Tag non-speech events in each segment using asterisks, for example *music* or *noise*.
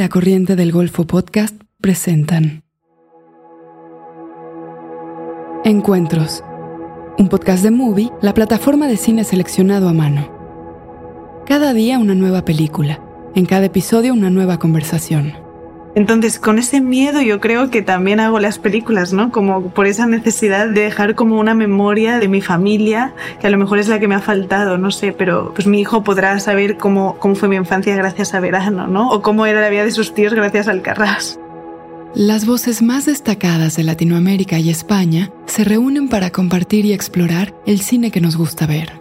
La Corriente del Golfo Podcast presentan Encuentros, un podcast de Movie, la plataforma de cine seleccionado a mano. Cada día una nueva película, en cada episodio una nueva conversación. Entonces, con ese miedo yo creo que también hago las películas, ¿no? Como por esa necesidad de dejar como una memoria de mi familia, que a lo mejor es la que me ha faltado, no sé, pero pues mi hijo podrá saber cómo, cómo fue mi infancia gracias a Verano, ¿no? O cómo era la vida de sus tíos gracias al Carras. Las voces más destacadas de Latinoamérica y España se reúnen para compartir y explorar el cine que nos gusta ver.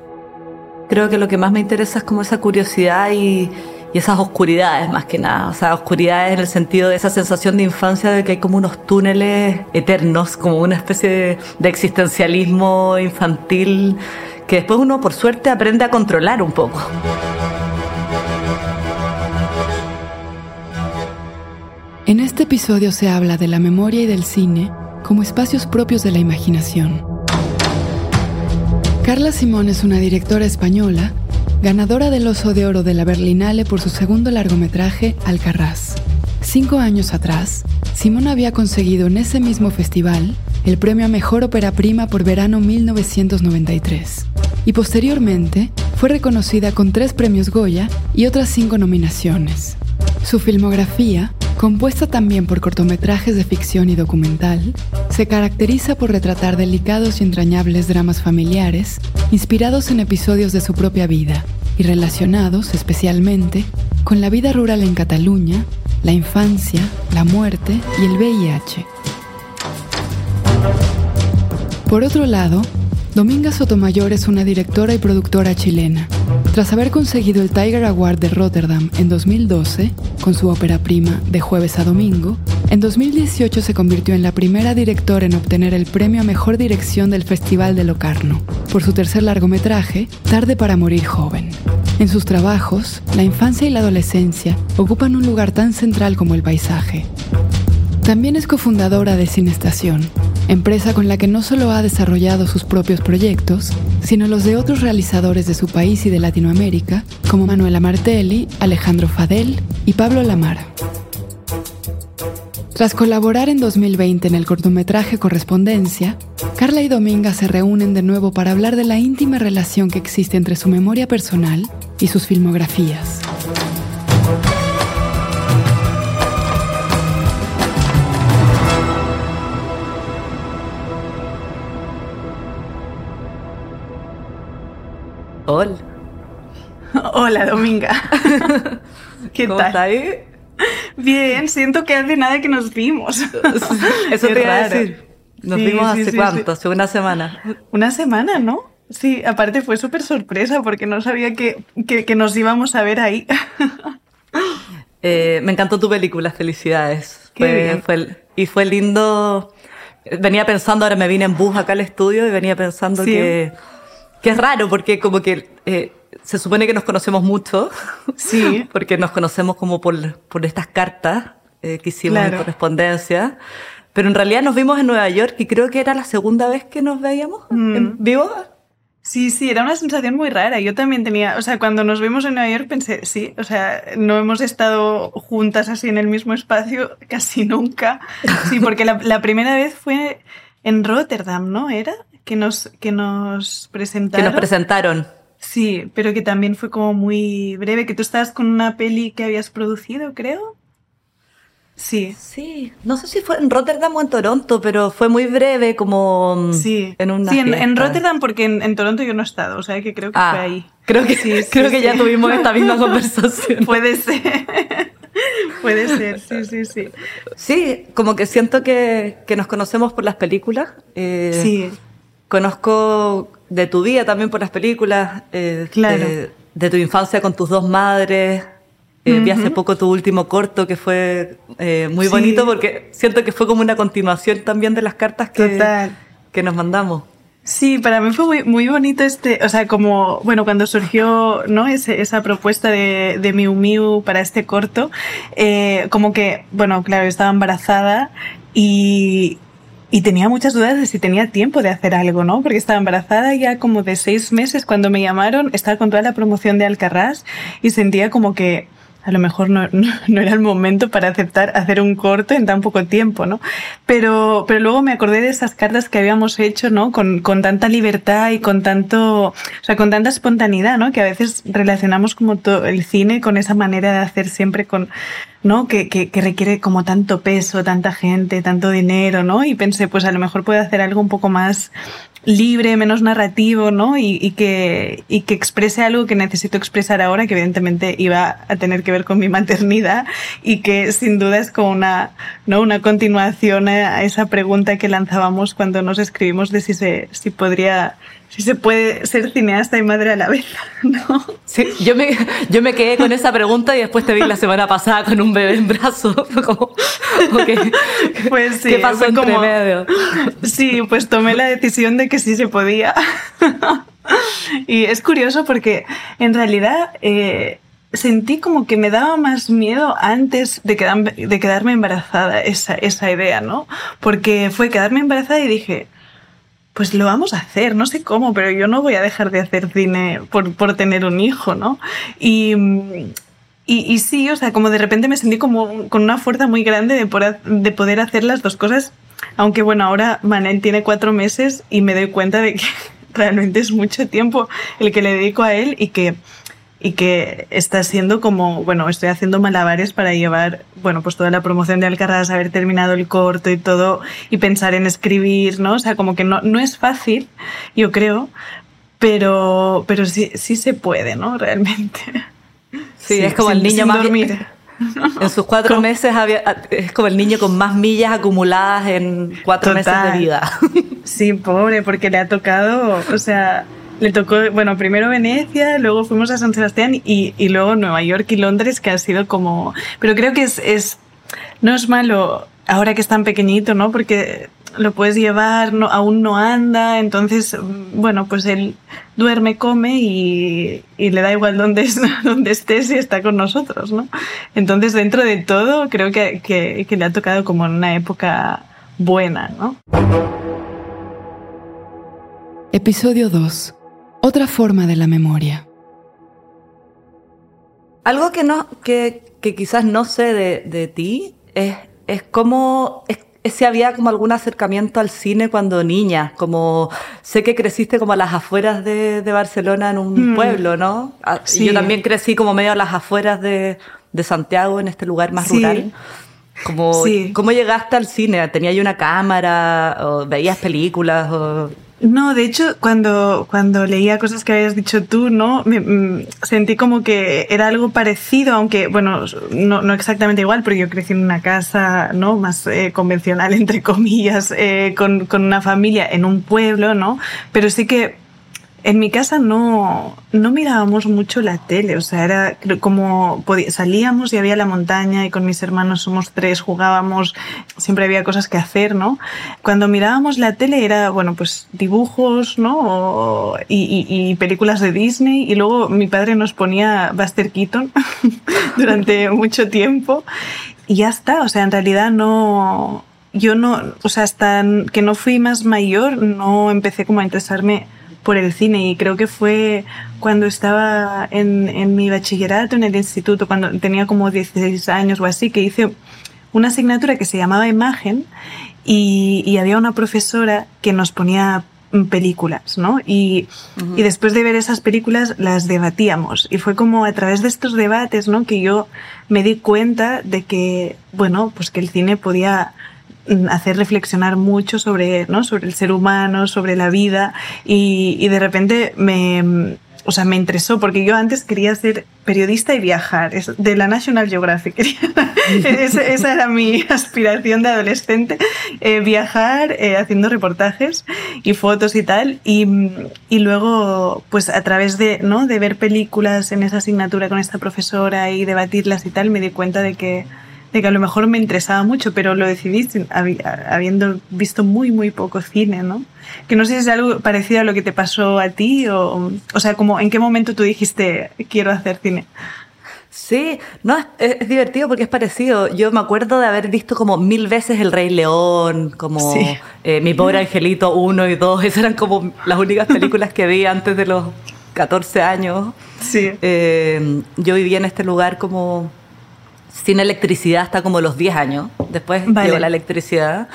Creo que lo que más me interesa es como esa curiosidad y y esas oscuridades más que nada, o sea, oscuridades en el sentido de esa sensación de infancia de que hay como unos túneles eternos, como una especie de, existencialismo infantil que después uno por suerte aprende a controlar un poco. En este episodio se habla de la memoria y del cine como espacios propios de la imaginación. Carla Simón es una directora española ganadora del Oso de Oro de la Berlinale por su segundo largometraje Alcarraz. Cinco años atrás, Simón había conseguido en ese mismo festival el premio a Mejor Ópera Prima por verano 1993 y posteriormente fue reconocida con tres premios Goya y otras cinco nominaciones. Su filmografía, compuesta también por cortometrajes de ficción y documental, se caracteriza por retratar delicados y entrañables dramas familiares inspirados en episodios de su propia vida y relacionados especialmente con la vida rural en Cataluña, la infancia, la muerte y el VIH. Por otro lado, Dominga Sotomayor es una directora y productora chilena. Tras haber conseguido el Tiger Award de Rotterdam en 2012, con su ópera prima De jueves a domingo, en 2018 se convirtió en la primera directora en obtener el premio a Mejor Dirección del Festival de Locarno, por su tercer largometraje, Tarde para Morir Joven. En sus trabajos, la infancia y la adolescencia ocupan un lugar tan central como el paisaje. También es cofundadora de Cinestación, empresa con la que no solo ha desarrollado sus propios proyectos, sino los de otros realizadores de su país y de Latinoamérica, como Manuela Martelli, Alejandro Fadel y Pablo Lamar. Tras colaborar en 2020 en el cortometraje Correspondencia, Carla y Dominga se reúnen de nuevo para hablar de la íntima relación que existe entre su memoria personal y sus filmografías. Hola. Hola, Dominga. *laughs* ¿Qué ¿Cómo tal? Bien, siento que hace nada que nos vimos. *laughs* Eso Qué te iba a decir. Nos Sí, vimos hace sí, cuánto, hace una semana. Una semana, ¿no? Sí, aparte fue súper sorpresa porque no sabía que, que, que nos íbamos a ver ahí. *laughs* Eh, me encantó tu película, felicidades. Fue- bien. fue- y fue lindo. Venía pensando, ahora me vine en bus acá al estudio y venía pensando que, que es raro porque como que eh, se supone que nos conocemos mucho. Sí. *laughs* porque nos conocemos como por, por estas cartas eh, que hicimos en Claro. correspondencia. Pero en realidad nos vimos en Nueva York y creo que era la segunda vez que nos veíamos Mm. en vivo. Sí, sí, era una sensación muy rara. Yo también tenía, o sea, cuando nos vimos en Nueva York pensé, sí, o sea, no hemos estado juntas así en el mismo espacio *laughs* casi nunca. Sí, porque la, la primera vez fue en Rotterdam, ¿no? ¿Era? Que nos, que nos Que presentaron. nos presentaron. Sí, pero que también fue como muy breve, que tú estabas con una peli que habías producido, creo. Sí, Sí, no sé si fue en Rotterdam o en Toronto, pero fue muy breve, como mm, sí. en una sí, en, en. Rotterdam porque en, en Toronto yo no he estado, o sea que creo que Ah, fue ahí. Creo que, Sí, sí, creo que ya sí. tuvimos esta misma *laughs* conversación. Puede ser. *laughs* Puede ser, sí, sí, sí. Sí, como que siento que, que nos conocemos por las películas. eh, Sí, Conozco de tu vida también por las películas, eh, Claro. de, de tu infancia con tus dos madres. Eh, Vi hace poco tu último corto que fue eh, muy Sí. bonito porque siento que fue como una continuación también de las cartas que, Total. que nos mandamos. Sí, para mí fue muy, muy bonito este, o sea, como, bueno, cuando surgió, ¿no? Ese- esa propuesta de, de Miu Miu para este corto, eh, como que, bueno, claro, estaba embarazada y, y tenía muchas dudas de si tenía tiempo de hacer algo, ¿no? Porque estaba embarazada ya como de seis meses cuando me llamaron, estaba con toda la promoción de Alcarrás y sentía como que, a lo mejor *laughs* no, no, era el momento para aceptar hacer un corto en tan poco tiempo, ¿no? Pero, pero luego me acordé de esas cartas que habíamos hecho, ¿no? Con, con tanta libertad y con tanto, o sea, con tanta espontaneidad, ¿no? Que a veces relacionamos como todo el cine con esa manera de hacer siempre con, ¿no? Que, que, que, requiere como tanto peso, tanta gente, tanto dinero, ¿no? Y pensé, pues a lo mejor puedo hacer algo un poco más libre, menos narrativo, ¿no? Y, y, que, y que exprese algo que necesito expresar ahora, que evidentemente iba a tener que ver con mi maternidad y que sin duda es como una, ¿no? Una continuación a esa pregunta que lanzábamos cuando nos escribimos de si se, si podría si se puede ser cineasta y madre a la vez, *laughs* ¿no? Sí, yo me, yo me quedé con esa pregunta y después te vi la semana pasada con un bebé en brazos. *laughs* Como, pues sí, ¿Qué pasó entre como, medio? Sí, pues tomé la decisión de que sí se podía. *laughs* y es curioso porque en realidad eh, sentí como que me daba más miedo antes de, quedar, de quedarme embarazada esa, esa idea, ¿no? Porque fue quedarme embarazada y dije pues lo vamos a hacer, no sé cómo, pero yo no voy a dejar de hacer cine por, por tener un hijo, ¿no? Y, y, y, sí, o sea, como de repente me sentí como con una fuerza muy grande de poder, de poder hacer las dos cosas, aunque bueno, ahora Manel tiene cuatro meses y me doy cuenta de que *laughs* realmente es mucho tiempo el que le dedico a él y que y que está siendo como, bueno, estoy haciendo malabares para llevar, bueno, pues toda la promoción de Alcaraz, haber terminado el corto y todo, y pensar en escribir, ¿no? O sea, como que no, no es fácil, yo creo, pero, pero sí, sí se puede, ¿no? Realmente. Sí, es como el niño más... Dormir. *laughs* En sus cuatro meses había, es como el niño con más millas acumuladas en cuatro meses de vida. Sí, pobre, porque le ha tocado, o sea, le tocó, bueno, primero Venecia, luego fuimos a San Sebastián y, y luego Nueva York y Londres, que ha sido como... Pero creo que es, es no es malo ahora que es tan pequeñito, ¿no? Porque lo puedes llevar, no, aún no anda, entonces, bueno, pues él duerme, come y, y le da igual dónde, es, *laughs* dónde estés y está con nosotros, ¿no? Entonces, dentro de todo, creo que, que, que le ha tocado como en una época buena, ¿no? Episodio 2 otra forma de la memoria. Algo que, no, que, que quizás no sé de, de ti es, es cómo es, si había como algún acercamiento al cine cuando niña, como sé que creciste como a las afueras de, de Barcelona en un mm. pueblo, ¿no? Ah, sí. Yo también crecí como medio a las afueras de, de Santiago, en este lugar más sí. rural. Como, sí. ¿Cómo llegaste al cine? ¿Tenías una cámara? ¿O veías películas? O... No, de hecho, cuando, cuando leía cosas que habías dicho tú, ¿no? Me, me, sentí como que era algo parecido, aunque, bueno, no, no, exactamente igual, porque yo crecí en una casa, ¿no? Más eh, convencional, *laughs* entre comillas, eh, con, con una familia en un pueblo, ¿no? Pero sí que en mi casa no, no mirábamos mucho la tele, o sea, era como salíamos y había la montaña y con mis hermanos somos tres, jugábamos, siempre había cosas que hacer, ¿no? Cuando mirábamos la tele era, bueno, pues dibujos, ¿no? O, y, y, y, películas de Disney y luego mi padre nos ponía Buster Keaton *laughs* durante *laughs* mucho tiempo y ya está, o sea, en realidad no, yo no, o sea, hasta que no fui más mayor no empecé como a interesarme por el cine y creo que fue cuando estaba en, en mi bachillerato en el instituto, cuando tenía como 16 años o así, que hice una asignatura que se llamaba Imagen y, y había una profesora que nos ponía películas, ¿no? Y, uh -huh. y, después de ver esas películas las debatíamos. Y fue como a través de estos debates, ¿no? Que yo me di cuenta de que, bueno, pues que el cine podía hacer reflexionar mucho sobre, ¿no? sobre el ser humano, sobre la vida y, y de repente me, o sea, me interesó porque yo antes quería ser periodista y viajar, de la National Geographic. *laughs* esa, esa, era mi *laughs* aspiración de adolescente, eh, viajar eh, haciendo reportajes y fotos y tal. Y, y, luego, pues a través de, ¿no? de ver películas en esa asignatura con esta profesora y debatirlas y tal, me di cuenta de que de que a lo mejor me interesaba mucho, pero lo decidí habiendo visto muy, muy poco cine, ¿no? Que no sé si es algo parecido a lo que te pasó a ti o, o sea, como en qué momento tú dijiste quiero hacer cine. Sí, no, es, es, divertido porque es parecido. Yo me acuerdo de haber visto como mil veces El Rey León, como sí. eh, Mi Pobre Angelito 1 y 2. *laughs* Esas eran como las únicas películas que vi antes de los 14 años. Sí. Eh, yo vivía en este lugar como sin electricidad hasta como los 10 años. Después llegó la electricidad.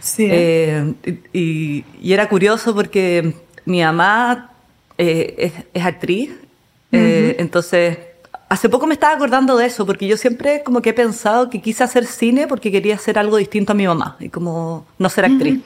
Sí. Eh, y, era curioso porque mi mamá eh, es, actriz, eh, entonces hace poco me estaba acordando de eso, porque yo siempre como que he pensado que quise hacer cine porque quería hacer algo distinto a mi mamá y como no ser actriz.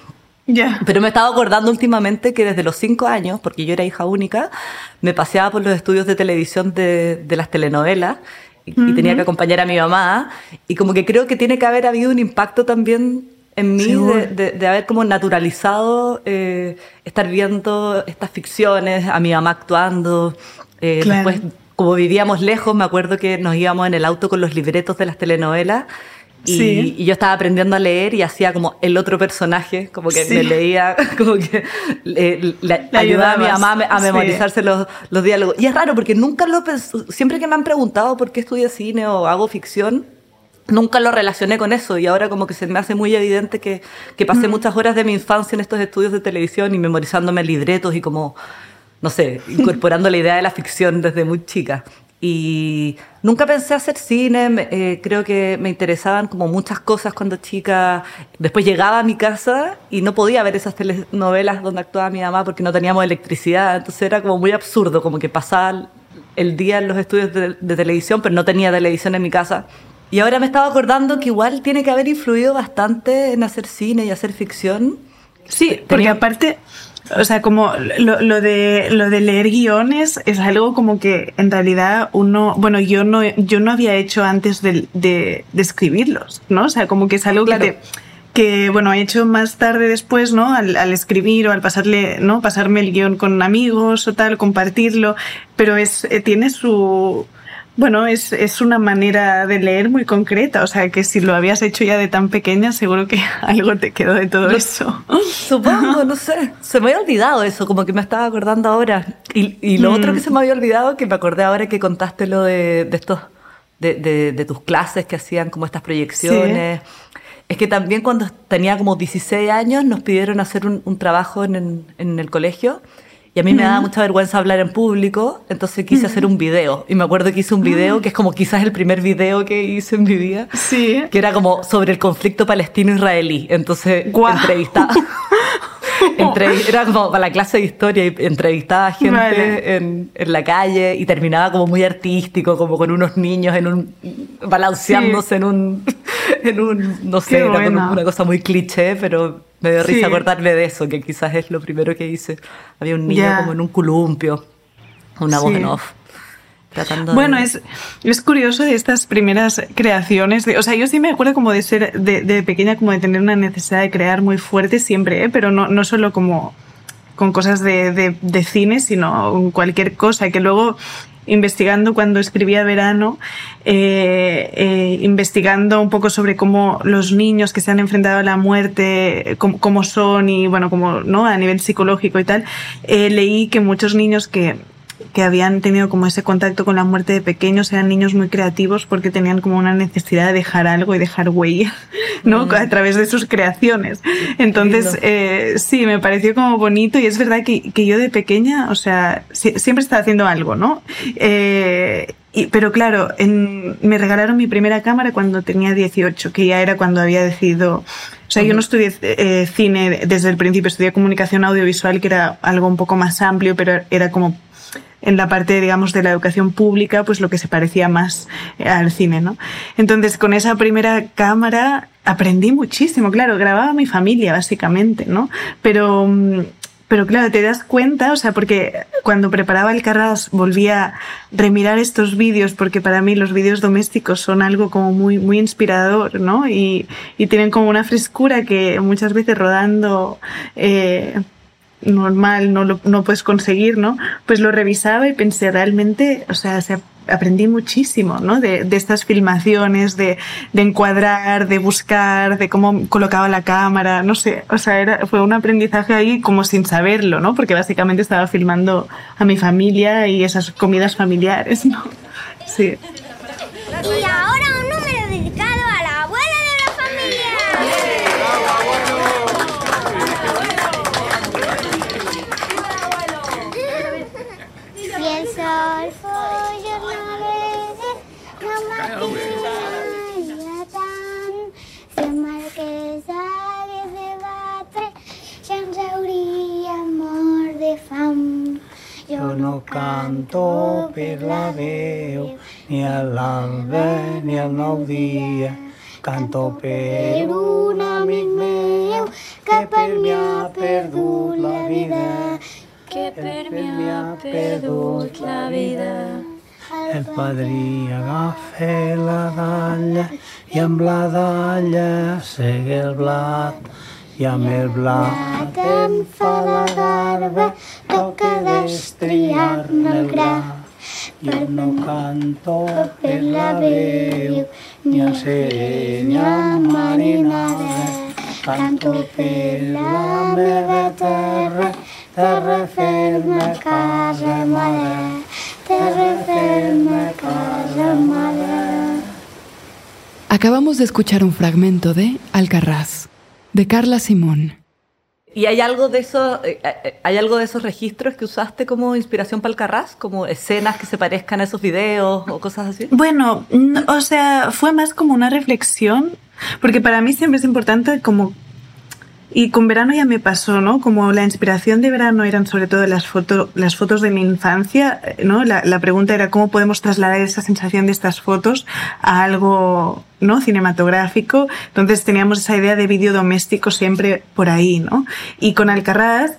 Pero me estaba acordando últimamente que desde los cinco años, porque yo era hija única, me paseaba por los estudios de televisión de, de las telenovelas y, tenía que acompañar a mi mamá. Y como que creo que tiene que haber habido un impacto también en mí de, de, haber como naturalizado eh, estar viendo estas ficciones, a mi mamá actuando. Eh, Después, como vivíamos lejos, me acuerdo que nos íbamos en el auto con los libretos de las telenovelas y, yo estaba aprendiendo a leer y hacía como el otro personaje, como que me leía, *laughs* como que le, ayudaba a mi mamá a memorizarse los, los, diálogos. Y es raro porque nunca lo siempre que me han preguntado por qué estudio cine o hago ficción, nunca lo relacioné con eso y ahora como que se me hace muy evidente que, que pasé mm. muchas horas de mi infancia en estos estudios de televisión y memorizándome libretos y como, no sé, incorporando la idea de la ficción desde muy chica. Y nunca pensé hacer cine, eh, creo que me interesaban como muchas cosas cuando chica. Después llegaba a mi casa y no podía ver esas telenovelas donde actuaba mi mamá porque no teníamos electricidad, entonces era como muy absurdo, como que pasaba el día en los estudios de, televisión, pero no tenía televisión en mi casa. Y ahora me estaba acordando que igual tiene que haber influido bastante en hacer cine y hacer ficción. Sí, porque aparte o sea, como lo, de, lo de leer guiones es algo como que en realidad uno, bueno, yo no, yo no había hecho antes de, de, escribirlos, ¿no? O sea, como que es algo que que bueno, he hecho más tarde después, ¿no? Al, al, escribir o al pasarle, ¿no? Pasarme el guion con amigos o tal, compartirlo, pero es, eh, tiene su, bueno, es, es, una manera de leer muy concreta, o sea que si lo habías hecho ya de tan pequeña, seguro que *laughs* algo te quedó de todo eso. Supongo, no sé. Se me había olvidado eso, como que me estaba acordando ahora. Y, y lo otro que mm. se me había olvidado, que me acordé ahora que contaste lo de, de estos, de, de, de, tus clases que hacían como estas proyecciones. Es que también cuando tenía como 16 años nos pidieron hacer un, un trabajo en, en el colegio y a mí me daba mucha vergüenza hablar en público, entonces quise hacer un video. Y me acuerdo que hice un video, que es como quizás el primer video que hice en mi vida, sí. que era como sobre el conflicto palestino-israelí. Entonces, entrevistaba. *laughs* era como para la clase de historia y entrevistaba a gente en, en, la calle y terminaba como muy artístico, como con unos niños en un balanceándose en un *laughs* en un no sé, era una cosa muy cliché, pero me dio risa acordarme de eso, que quizás es lo primero que hice. Había un niño como en un columpio, una voz en off. bueno, es, es curioso de estas primeras creaciones. De, o sea, yo sí me acuerdo como de ser de, de, pequeña, como de tener una necesidad de crear muy fuerte siempre, ¿eh? pero no, no solo como con cosas de, de, de cine, sino con cualquier cosa, que luego investigando cuando escribía Verano, eh, eh, investigando un poco sobre cómo los niños que se han enfrentado a la muerte, cómo, son y bueno, como ¿no? a nivel psicológico y tal, eh, leí que muchos niños que que habían tenido como ese contacto con la muerte de pequeños eran niños muy creativos porque tenían como una necesidad de dejar algo y dejar huella, *laughs* ¿no? Mm. A través de sus creaciones. Entonces, eh, sí, me pareció como bonito y es verdad que, que yo de pequeña, o sea, siempre estaba haciendo algo, ¿no? Eh, y, pero claro, en, me regalaron mi primera cámara cuando tenía 18, que ya era cuando había decidido o sea, yo no estudié eh, cine desde el principio, estudié comunicación audiovisual, que era algo un poco más amplio, pero era como en la parte, digamos, de la educación pública, pues lo que se parecía más eh, al cine, ¿no? Entonces, con esa primera cámara aprendí muchísimo, claro, grababa mi familia, básicamente, ¿no? Pero, mm, pero claro, te das cuenta, o sea, porque cuando preparaba el Carras volvía a remirar estos vídeos, porque para mí los vídeos domésticos son algo como muy, muy inspirador, ¿no? Y, y tienen como una frescura que muchas veces rodando, eh, normal no lo no puedes conseguir, ¿no? Pues lo revisaba y pensé realmente, o sea, aprendí muchísimo, ¿no? De, de estas filmaciones, de, de, encuadrar, de buscar, de cómo colocaba la cámara, no sé, o sea, era, fue un aprendizaje ahí como sin saberlo, ¿no? Porque básicamente estaba filmando a mi familia y esas comidas familiares, ¿no? Sí. Y ahora no per la veu, ni a l'alba ni al nou dia. Canto per un amic meu que per mi ha perdut la vida, que per mi ha perdut la vida. El padrí agafa la dalla i amb la dalla segue el blat i amb el blat em fa la garba, toca destriar-ne el gra. Jo no canto per la veu, ni a serè ni a marinada, canto per la meva terra, terra ferma, casa mare, terra ferma, casa mare. Acabamos de escuchar un fragmento de Alcarrás, de Carla Simón. ¿Y hay algo de esos, eh, eh, hay algo de esos registros que usaste como inspiración para Alcarrás? Como escenas que se parezcan a esos videos o cosas así? Bueno, o sea, fue más como una reflexión, porque para mí siempre es importante como... Y con verano ya me pasó, ¿no? Como la inspiración de verano eran sobre todo las, foto, las fotos de mi infancia, ¿no? La, la pregunta era cómo podemos trasladar esa sensación de estas fotos a algo, ¿no? Cinematográfico. Entonces teníamos esa idea de vídeo doméstico siempre por ahí, ¿no? Y con Alcarrás,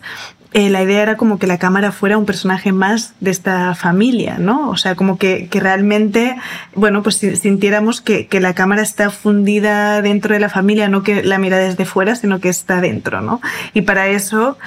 eh, la idea era como que la cámara fuera un personaje más de esta familia, ¿no? O sea, como que, que realmente, bueno, pues si- sintiéramos que, que la cámara está fundida dentro de la familia, no que la mira desde fuera, sino que está dentro, ¿no? Y para eso,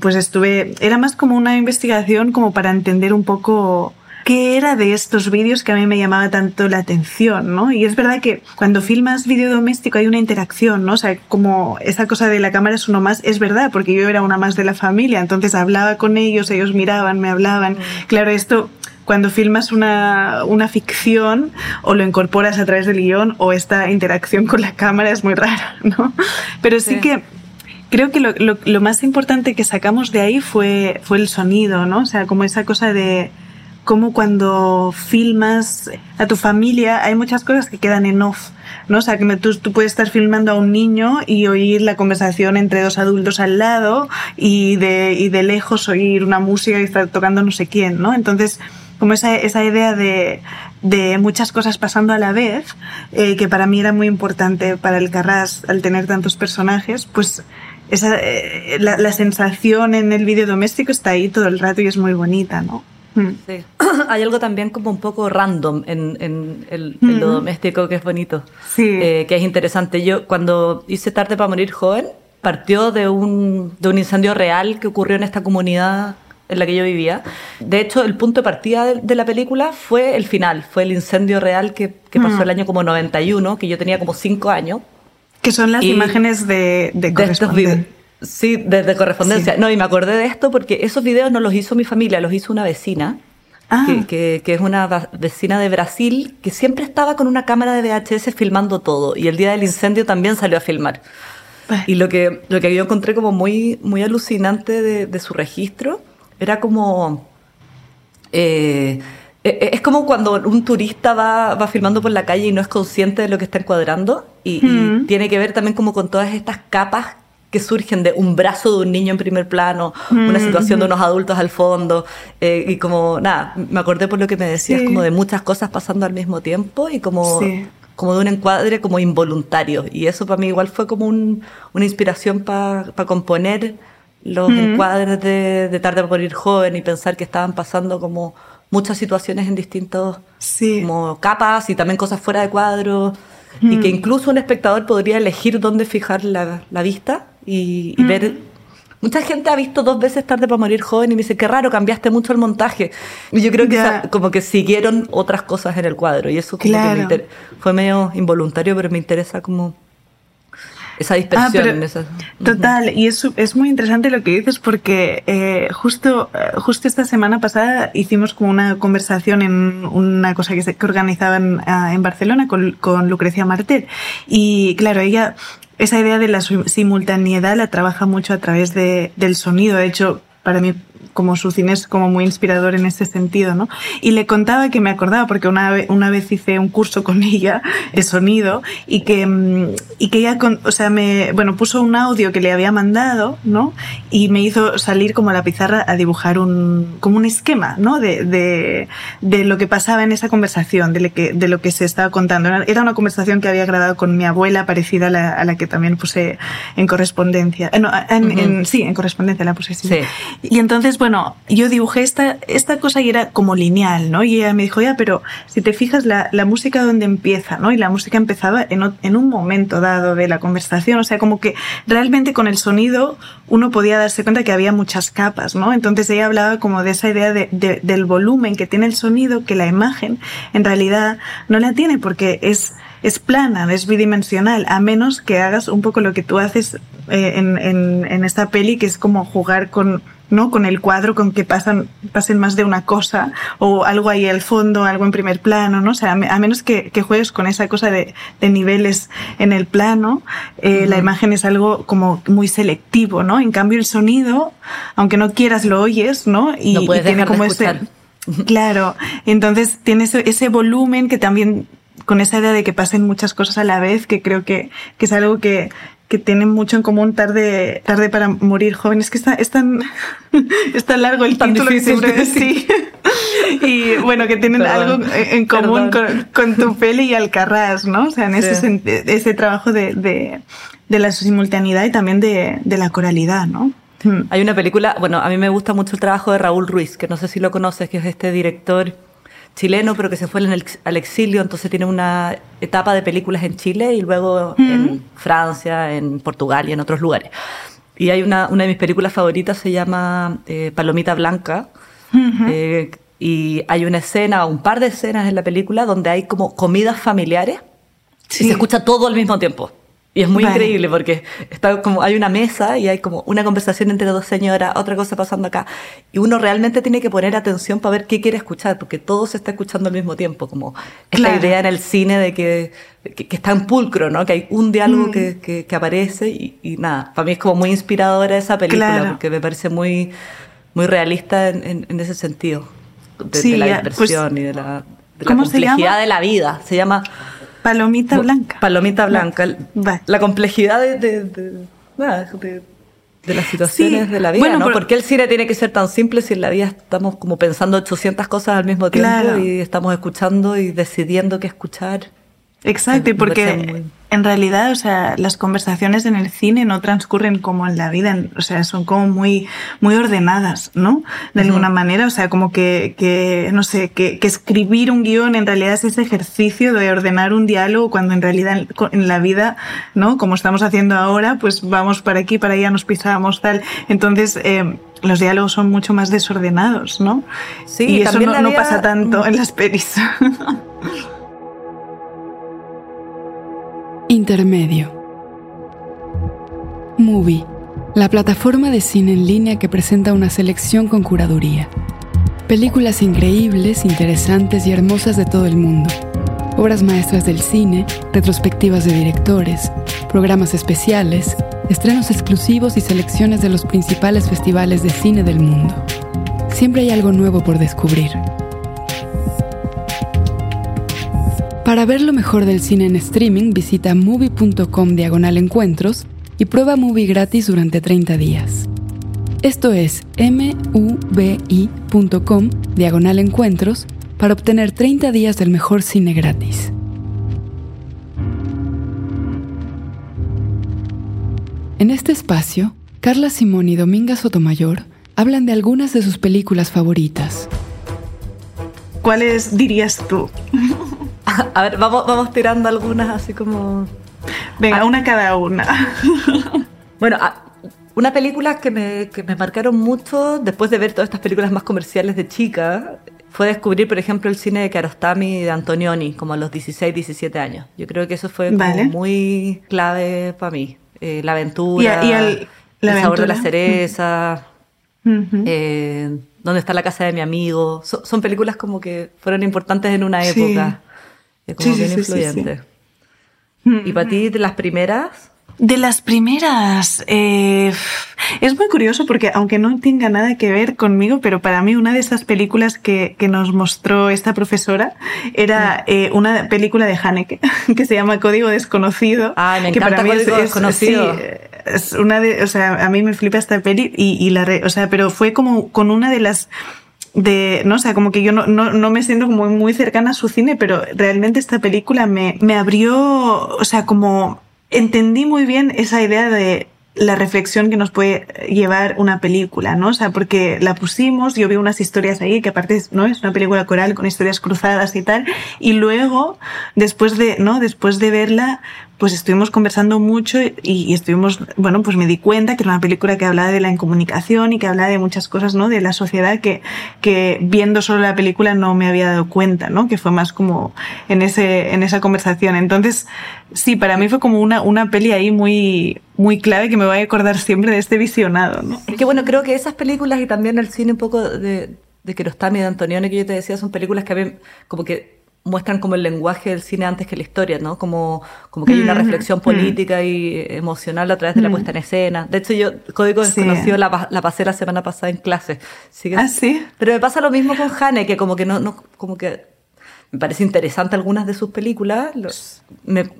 pues estuve, era más como una investigación como para entender un poco qué era de estos vídeos que a mí me llamaba tanto la atención, ¿no? Y es verdad que cuando filmas vídeo doméstico hay una interacción, ¿no? O sea, como esa cosa de la cámara es uno más, es verdad, porque yo era una más de la familia, entonces hablaba con ellos, ellos miraban, me hablaban. Claro, esto cuando filmas una, una ficción o lo incorporas a través del guion o esta interacción con la cámara es muy rara, *laughs* ¿no? Pero sí, Sí. que creo que lo, lo- lo más importante que sacamos de ahí fue, fue el sonido, ¿no? O sea, como esa cosa de cómo cuando filmas a tu familia hay muchas cosas que quedan en off, ¿no? O sea, que tú, puedes estar filmando a un niño y oír la conversación entre dos adultos al lado y de, y de lejos oír una música y estar tocando no sé quién, ¿no? Entonces, como esa, esa idea de, de muchas cosas pasando a la vez, eh, que para mí era muy importante para el Carras al tener tantos personajes, pues esa, eh, la, la sensación en el vídeo doméstico está ahí todo el rato y es muy bonita, ¿no? Mm. Sí. *clears throat* Hay algo también como un poco random en, en el, en lo Ujú. doméstico que es bonito, Sí. eh, que es interesante. Yo cuando hice Tarde para Morir Joven, partió de un, de un incendio real que ocurrió en esta comunidad en la que yo vivía. De hecho, el punto de partida de, de la película fue el final, fue el incendio real que, que pasó Mm. el año como 91, que yo tenía como 5 años. Que son las Y- imágenes de, de de estos. Sí, desde correspondencia. Sí. No, y me acordé de esto porque esos videos no los hizo mi familia, los hizo una vecina. Ah. Que, que- que es una vecina de Brasil que siempre estaba con una cámara de VHS filmando todo y el día del incendio también salió a filmar. Y lo que, lo que yo encontré como muy, muy alucinante de, de su registro era como... eh, eh, es como cuando un turista va, va filmando por la calle y no es consciente de lo que está encuadrando y, y Mm. tiene que ver también como con todas estas capas que surgen de un brazo de un niño en primer plano, una Mm, situación de unos adultos al fondo, eh, y como, nada, me acordé por lo que me decías, Sí. como de muchas cosas pasando al mismo tiempo y como, Sí. como de un encuadre como involuntario. Y eso para mí igual fue como un- una inspiración para componer los Mm. encuadres de, de Tarde por ir joven y pensar que estaban pasando como muchas situaciones en distintos Sí. como capas y también cosas fuera de cuadro y que incluso un espectador podría elegir dónde fijar la, la vista y, y ver mucha gente ha visto dos veces tarde para morir joven y me dice qué raro cambiaste mucho el montaje y yo creo que esa- como que siguieron otras cosas en el cuadro y eso como que me fue medio involuntario pero me interesa como esa Ah, dispersión en esa- total, y es, es muy interesante lo que dices porque eh, justo, eh, justo esta semana pasada hicimos como una conversación en una cosa que, se, que organizaban ah, en Barcelona con, con Lucrecia Martel. Y claro, ella, esa idea de la simultaneidad la trabaja mucho a través de, del sonido. De hecho, para mí como su cine es como muy inspirador en ese sentido, ¿no? Y le contaba que me acordaba, porque una vez, una vez hice un curso con *laughs* ella de sonido y que, mm, y que ella, con, o sea, me, bueno, puso un audio que le había mandado, ¿no? Y me hizo salir como a la pizarra a dibujar un, como un esquema, ¿no? De, de, de lo que pasaba en esa conversación, de lo que, de lo que se estaba contando. Era una conversación que había grabado con mi abuela, parecida a la, a la que también puse en correspondencia. Eh, no, en, uh -huh. en, sí, en correspondencia la puse, sí. sí. Y entonces, bueno, yo dibujé esta, esta cosa y era como lineal, ¿no? Y ella me dijo, ya, pero si te fijas la, la música donde empieza, ¿no? Y la música empezaba en, en un momento dado de la conversación, o sea, como que realmente con el sonido uno podía darse cuenta que había muchas capas, ¿no? Entonces ella hablaba como de esa idea de, de, del volumen que tiene el sonido, que la imagen en realidad no la tiene porque es, es plana, es bidimensional, a menos que hagas un poco lo que tú haces eh, en, en, en esta peli, que es como jugar con ¿no? Con el cuadro, con que pasan, pasen más de una cosa, o algo ahí al fondo, algo en primer plano, ¿no? O sea, a menos que, que juegues con esa cosa de, de niveles en el plano, eh, uh -huh. la imagen es algo como muy selectivo, ¿no? En cambio, el sonido, aunque no quieras, lo oyes, ¿no? Y, no puedes y tiene como ese. *laughs* Claro, entonces tiene ese, ese volumen que también con esa idea de que pasen muchas cosas a la vez, que creo que, que es algo que, que tienen mucho en común tarde, tarde para morir joven. Es que está, es tan, *laughs* es tan largo el tan título que siempre sí. *laughs* Y bueno, que tienen Perdón. algo en común con, con, tu peli y Alcarrás, ¿no? O sea, en ese, sí. ese trabajo de, de, de, la simultaneidad y también de, de la coralidad, ¿no? Hay una película, bueno, a mí me gusta mucho el trabajo de Raúl Ruiz, que no sé si lo conoces, que es este director chileno, pero que se fue el, al exilio, entonces tiene una etapa de películas en Chile y luego mm. en Francia, en Portugal y en otros lugares. Y hay una, una de mis películas favoritas, se llama eh, Palomita Blanca, eh, y hay una escena, un par de escenas en la película donde hay como comidas familiares sí. y se escucha todo al mismo tiempo. Y es muy vale. increíble porque está como hay una mesa y hay como una conversación entre dos señoras, otra cosa pasando acá. Y uno realmente tiene que poner atención para ver qué quiere escuchar, porque todo se está escuchando al mismo tiempo. Como esta claro. idea en el cine de que, que, que, está en pulcro, ¿no? Que hay un diálogo mm. que, que, que, aparece y, y, nada. Para mí es como muy inspiradora esa película claro. porque me parece muy, muy realista en, en, en ese sentido. De, sí, de la dispersión pues, y de la, de la complejidad de la vida. Se llama Palomita blanca. Palomita blanca. La complejidad de, de, de, de, de las situaciones sí. de la vida, bueno, ¿no? Pero, ¿Por qué el cine tiene que ser tan simple si en la vida estamos como pensando 800 cosas al mismo tiempo claro. y estamos escuchando y decidiendo qué escuchar? Exacto, y porque en realidad, o sea, las conversaciones en el cine no transcurren como en la vida, o sea, son como muy, muy ordenadas, ¿no? De uh -huh. alguna manera, o sea, como que, que no sé, que, que, escribir un guion en realidad es ese ejercicio de ordenar un diálogo cuando en realidad en, la vida, ¿no? Como estamos haciendo ahora, pues vamos para aquí, para allá, nos pisamos, tal. Entonces, eh, los diálogos son mucho más desordenados, ¿no? Sí, y eso no, vida... no pasa tanto en las pelis. *laughs* Intermedio. Movie, la plataforma de cine en línea que presenta una selección con curaduría. Películas increíbles, interesantes y hermosas de todo el mundo. Obras maestras del cine, retrospectivas de directores, programas especiales, estrenos exclusivos y selecciones de los principales festivales de cine del mundo. Siempre hay algo nuevo por descubrir. Para ver lo mejor del cine en streaming, visita movie.com diagonal encuentros y prueba movie gratis durante 30 días. Esto es mubi.com diagonal encuentros para obtener 30 días del mejor cine gratis. En este espacio, Carla Simón y Dominga Sotomayor hablan de algunas de sus películas favoritas. ¿Cuáles dirías tú? *laughs* A ver, vamos, vamos tirando algunas así como... Venga, ah. una cada una. *laughs* bueno, una película que me, que me marcaron mucho después de ver todas estas películas más comerciales de chica fue descubrir, por ejemplo, el cine de Kiarostami y de Antonioni, como a los 16, 17 años. Yo creo que eso fue vale. muy clave para mí. Eh, la aventura, y, y el, la el sabor de la cereza, uh -huh. eh, dónde está la casa de mi amigo. So, son películas como que fueron importantes en una época. Es como sí, bien sí, influyente. Sí, ¿Y para ti, de las primeras? De las primeras, eh, es muy curioso porque aunque no tenga nada que ver conmigo, pero para mí una de esas películas que, que nos mostró esta profesora era eh, una película de Haneke *laughs* que se llama Código Desconocido. Ah, me que encanta para mí Código es, es- Desconocido. sí, es una de, o sea, a mí me flipa esta peli y, y la, re- o sea, pero fue como con una de las de, no, o sea, como que yo no, no, no me siento como muy cercana a su cine, pero realmente esta película me, me abrió, o sea, como entendí muy bien esa idea de la reflexión que nos puede llevar una película, ¿no? O sea, porque la pusimos, yo vi unas historias ahí, que aparte, es, ¿no? Es una película coral con historias cruzadas y tal, y luego, después de, ¿no? Después de verla, pues estuvimos conversando mucho y, estuvimos, bueno, pues me di cuenta que era una película que hablaba de la incomunicación y que hablaba de muchas cosas, ¿no? De la sociedad que, que viendo solo la película no me había dado cuenta, ¿no? Que fue más como en ese, en esa conversación. Entonces, sí, para mí fue como una, una peli ahí muy, muy clave que me voy a acordar siempre de este visionado, ¿no? Es que bueno, creo que esas películas y también el cine un poco de, de Kiarostami y de Antonioni que yo te decía son películas que a como que muestran como el lenguaje del cine antes que la historia, ¿no? Como, como que hay una Mm, reflexión mm. política y emocional a través de la Mm. puesta en escena. De hecho, yo Código Sí. Desconocido la, pa- la pasé la semana pasada en clase. Que- ¿Ah, sí? Pero me pasa lo mismo con Hane, que como que no, no como que me parece interesante algunas de sus películas, los- me-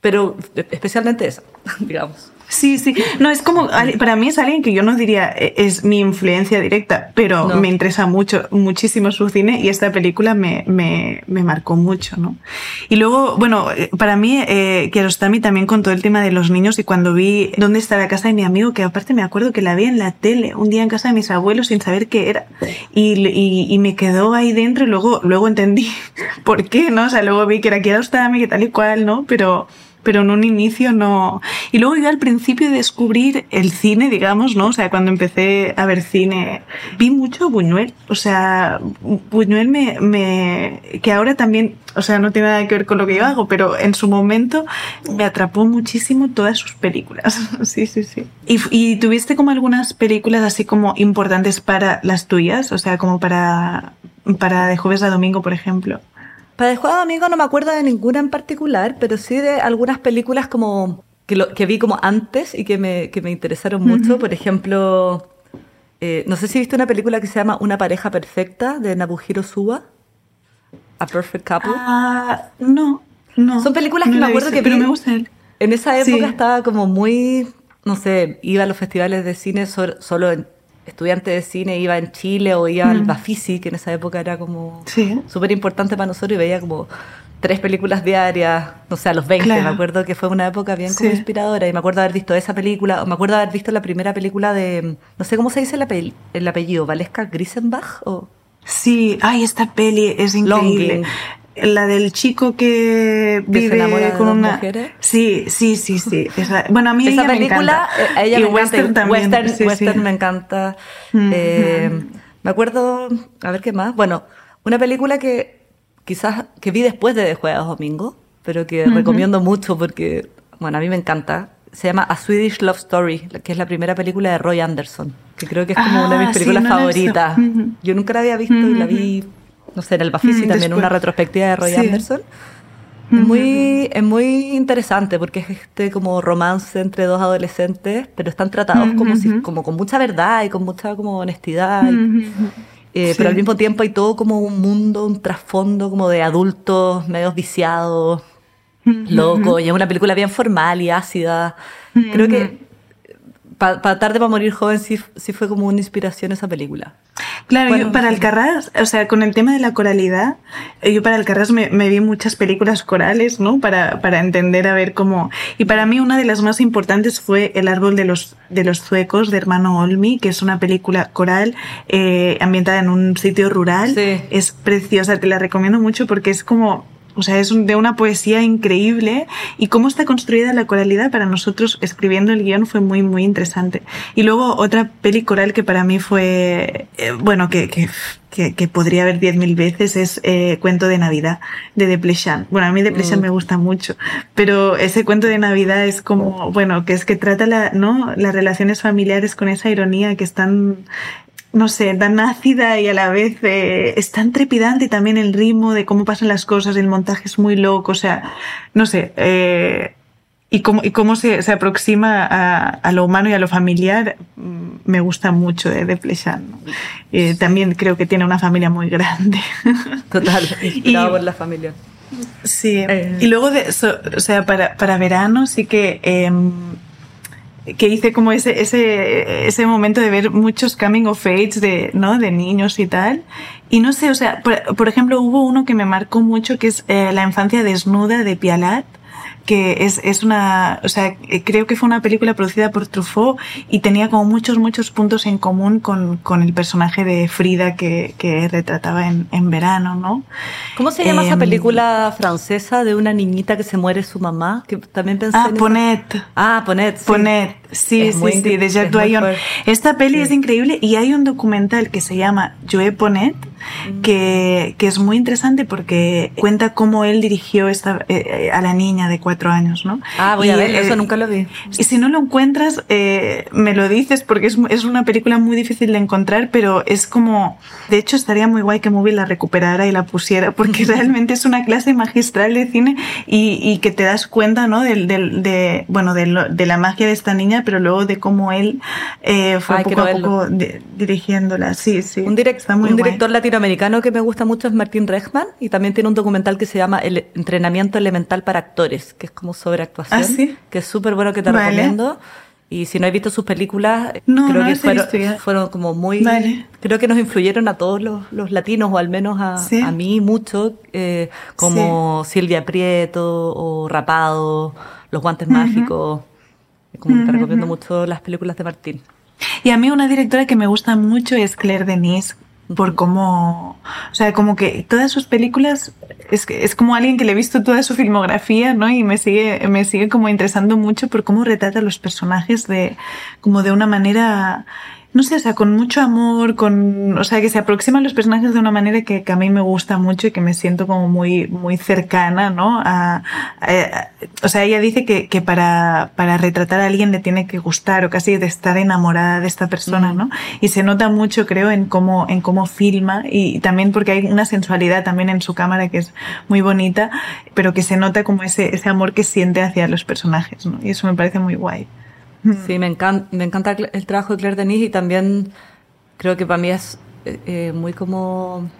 pero especialmente esa, *laughs* digamos. Sí, sí. No, es como, para mí es alguien que yo no diría eh, es mi influencia directa, pero No. me interesa mucho, muchísimo su cine y esta película me, me, me marcó mucho, ¿no? Y luego, bueno, eh, para mí, eh, Kiarostami también con todo el tema de los niños y cuando vi dónde está la casa de mi amigo, que aparte me acuerdo que la vi en la tele, un día en casa de mis abuelos sin saber qué era. Y, y, y me quedó ahí dentro y luego, luego entendí *laughs* por qué, ¿no? O sea, luego vi que era Kiarostami, que tal y cual, ¿no? Pero pero en un inicio no. Y luego yo al principio de descubrir el cine, digamos, ¿no? O sea, cuando empecé a ver cine, vi mucho Buñuel. O sea, Buñuel me, me, que ahora también, o sea, no tiene nada que ver con lo que yo hago, pero en su momento me atrapó muchísimo todas sus películas. *laughs* Sí, sí, sí. ¿Y, y tuviste como algunas películas así como importantes para las tuyas? O sea, como para, para de jueves a domingo, por ejemplo. Para el juego de domingo no me acuerdo de ninguna en particular, pero sí de algunas películas como que, lo, que vi como antes y que me, que me interesaron mucho. Por ejemplo, eh, no sé si viste una película que se llama Una pareja perfecta de Nabuhiro Suba. A Perfect Couple. Ah, no, no. Son películas no que me acuerdo visto, que pero vi- me gusta él. En esa época Sí. estaba como muy, no sé, iba a los festivales de cine so- solo en estudiante de cine, iba en Chile o iba al Mm. Bafisi, que en esa época era como Sí. súper importante para nosotros y veía como tres películas diarias, no sé, a los 20, Claro. me acuerdo que fue una época bien como Sí. inspiradora y me acuerdo haber visto esa película, o me acuerdo haber visto la primera película de, no sé cómo se dice el, apell- el apellido, Valesca Grisenbach o... Sí, ay, esta peli es increíble. Longing. La del chico que Que se vive enamora con una. mujeres. Sí, sí, sí, sí. Esa- Bueno, a mí Esa ella me película, encanta. eh, ella y me encanta. western y también. Western, sí, sí. western me encanta. Mm, Eh, me acuerdo, a ver qué más. Bueno, una película que quizás que vi después de De Jueves Domingo, pero que recomiendo mucho porque, bueno, a mí me encanta. Se llama A Swedish Love Story, que es la primera película de Roy Anderson, que creo que es como Ah, una de mis sí, películas no favoritas. Yo nunca la había visto y la vi, no sé, en el Bafisi Mm, también, después. una retrospectiva de Roy Sí. Anderson. Es muy, es muy interesante porque es este como romance entre dos adolescentes, pero están tratados como, si, como con mucha verdad y con mucha como honestidad. y- eh, Sí. Pero al mismo tiempo hay todo como un mundo, un trasfondo como de adultos medios viciados, locos. Y es una película bien formal y ácida. Creo que para Tarde para Morir Joven sí, sí fue como una inspiración esa película. Claro, Bueno, yo para. Alcarrás, o sea, con el tema de la coralidad, eh, yo para Alcarrás me, me vi muchas películas corales, ¿no? Para, para entender a ver cómo... Y para mí una de las más importantes fue El árbol de los, de los suecos de Hermano Olmi, que es una película coral eh, ambientada en un sitio rural. Sí. Es preciosa, te la recomiendo mucho porque es como... O sea, es de una poesía increíble y cómo está construida la coralidad para nosotros escribiendo el guion fue muy, muy interesante. Y luego otra peli coral que para mí fue, eh, bueno, que, que, que, que podría diez mil veces es eh, Cuento de Navidad de Deplechan. Bueno, a mí Deplechan Mm. me gusta mucho, pero ese cuento de Navidad es como, bueno, que es que trata la, ¿no? las relaciones familiares con esa ironía que están no sé, tan ácida y a la vez eh, es tan trepidante también el ritmo de cómo pasan las cosas, el montaje es muy loco, o sea, no sé, eh, y cómo, y cómo se, se aproxima a, a, lo humano y a lo familiar mm, me gusta mucho de, de Plechán. ¿no? Eh, también creo que tiene una familia muy grande. *laughs* Total, inspirado por la familia. Sí, y luego, de, so, o sea, para, para verano sí que... Que hice como ese, ese, ese momento de ver muchos coming of age de, ¿no? de niños y tal. Y no sé, o sea, por, por ejemplo, hubo uno que me marcó mucho que es eh, La infancia desnuda de Pialat que es, es una, o sea, creo que fue una película producida por Truffaut y tenía como muchos, muchos puntos en común con, con el personaje de Frida que, que retrataba en, en, verano, ¿no? ¿Cómo se llama eh, esa película francesa de una niñita que se muere su mamá? Que también pensé ah, Ponet. Ah, Ponet. Sí. Ponet. Sí, es sí, sí, de Jacques Doyon. Esta peli sí. es increíble y hay un documental que se llama Joe Ponet. Que, que es muy interesante porque cuenta cómo él dirigió esta, eh, a la niña de cuatro años, ¿no? Ah, voy y, a ver, eh, eso nunca lo vi. Y si no lo encuentras, eh, me lo dices porque es, es una película muy difícil de encontrar, pero es como, de hecho estaría muy guay que Movie la recuperara y la pusiera porque *laughs* realmente es una clase magistral de cine y, y que te das cuenta, ¿no? Del, del, de, bueno, de, de la magia de esta niña pero luego de cómo él eh, fue Ay, poco a poco de, dirigiéndola. Sí, sí. Un, direct, un director latinoamericano que me gusta mucho es Martín Rechman y también tiene un documental que se llama El entrenamiento elemental para actores, que es como sobre actuación, ¿Ah, sí? que es súper bueno que te vale. recomiendo. Y si no has visto sus películas, no, creo no que fueron, fueron, como muy... Vale. Creo que nos influyeron a todos los, los latinos, o al menos a, ¿Sí? a mí mucho, eh, como sí. Silvia Prieto o Rapado, Los Guantes uh -huh. Mágicos. Como que te recomiendo mucho las películas de Martín. Y a mí una directora que me gusta mucho es Claire Denis, por cómo, o sea, como que todas sus películas es, es como alguien que le he visto toda su filmografía, ¿no? Y me sigue, me sigue como interesando mucho por cómo retrata a los personajes de, como de una manera no sé, o sea, con mucho amor, con, o sea, que se aproximan los personajes de una manera que, que, a mí me gusta mucho y que me siento como muy, muy cercana, ¿no? A, a, a, o sea, ella dice que, que para, para retratar a alguien le tiene que gustar o casi de estar enamorada de esta persona, ¿no? Y se nota mucho, creo, en cómo, en cómo filma y también porque hay una sensualidad también en su cámara que es muy bonita, pero que se nota como ese, ese amor que siente hacia los personajes, ¿no? Y eso me parece muy guay. Sí, me encanta, me encanta el trabajo de Claire Denis y también creo que para mí es eh, muy como,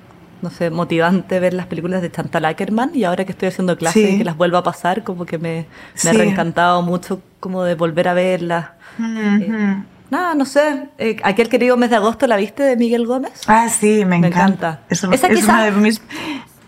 no sé, motivante ver las películas de Chantal Ackerman y ahora que estoy haciendo clases sí. y que las vuelvo a pasar, como que me, me sí. ha reencantado mucho como de volver a verlas. Uh -huh. eh, nada, no sé. Eh, aquel querido mes de agosto, ¿la viste de Miguel Gómez? Ah, sí, me, me encanta. encanta. Eso, Esa es quizá, una de mis...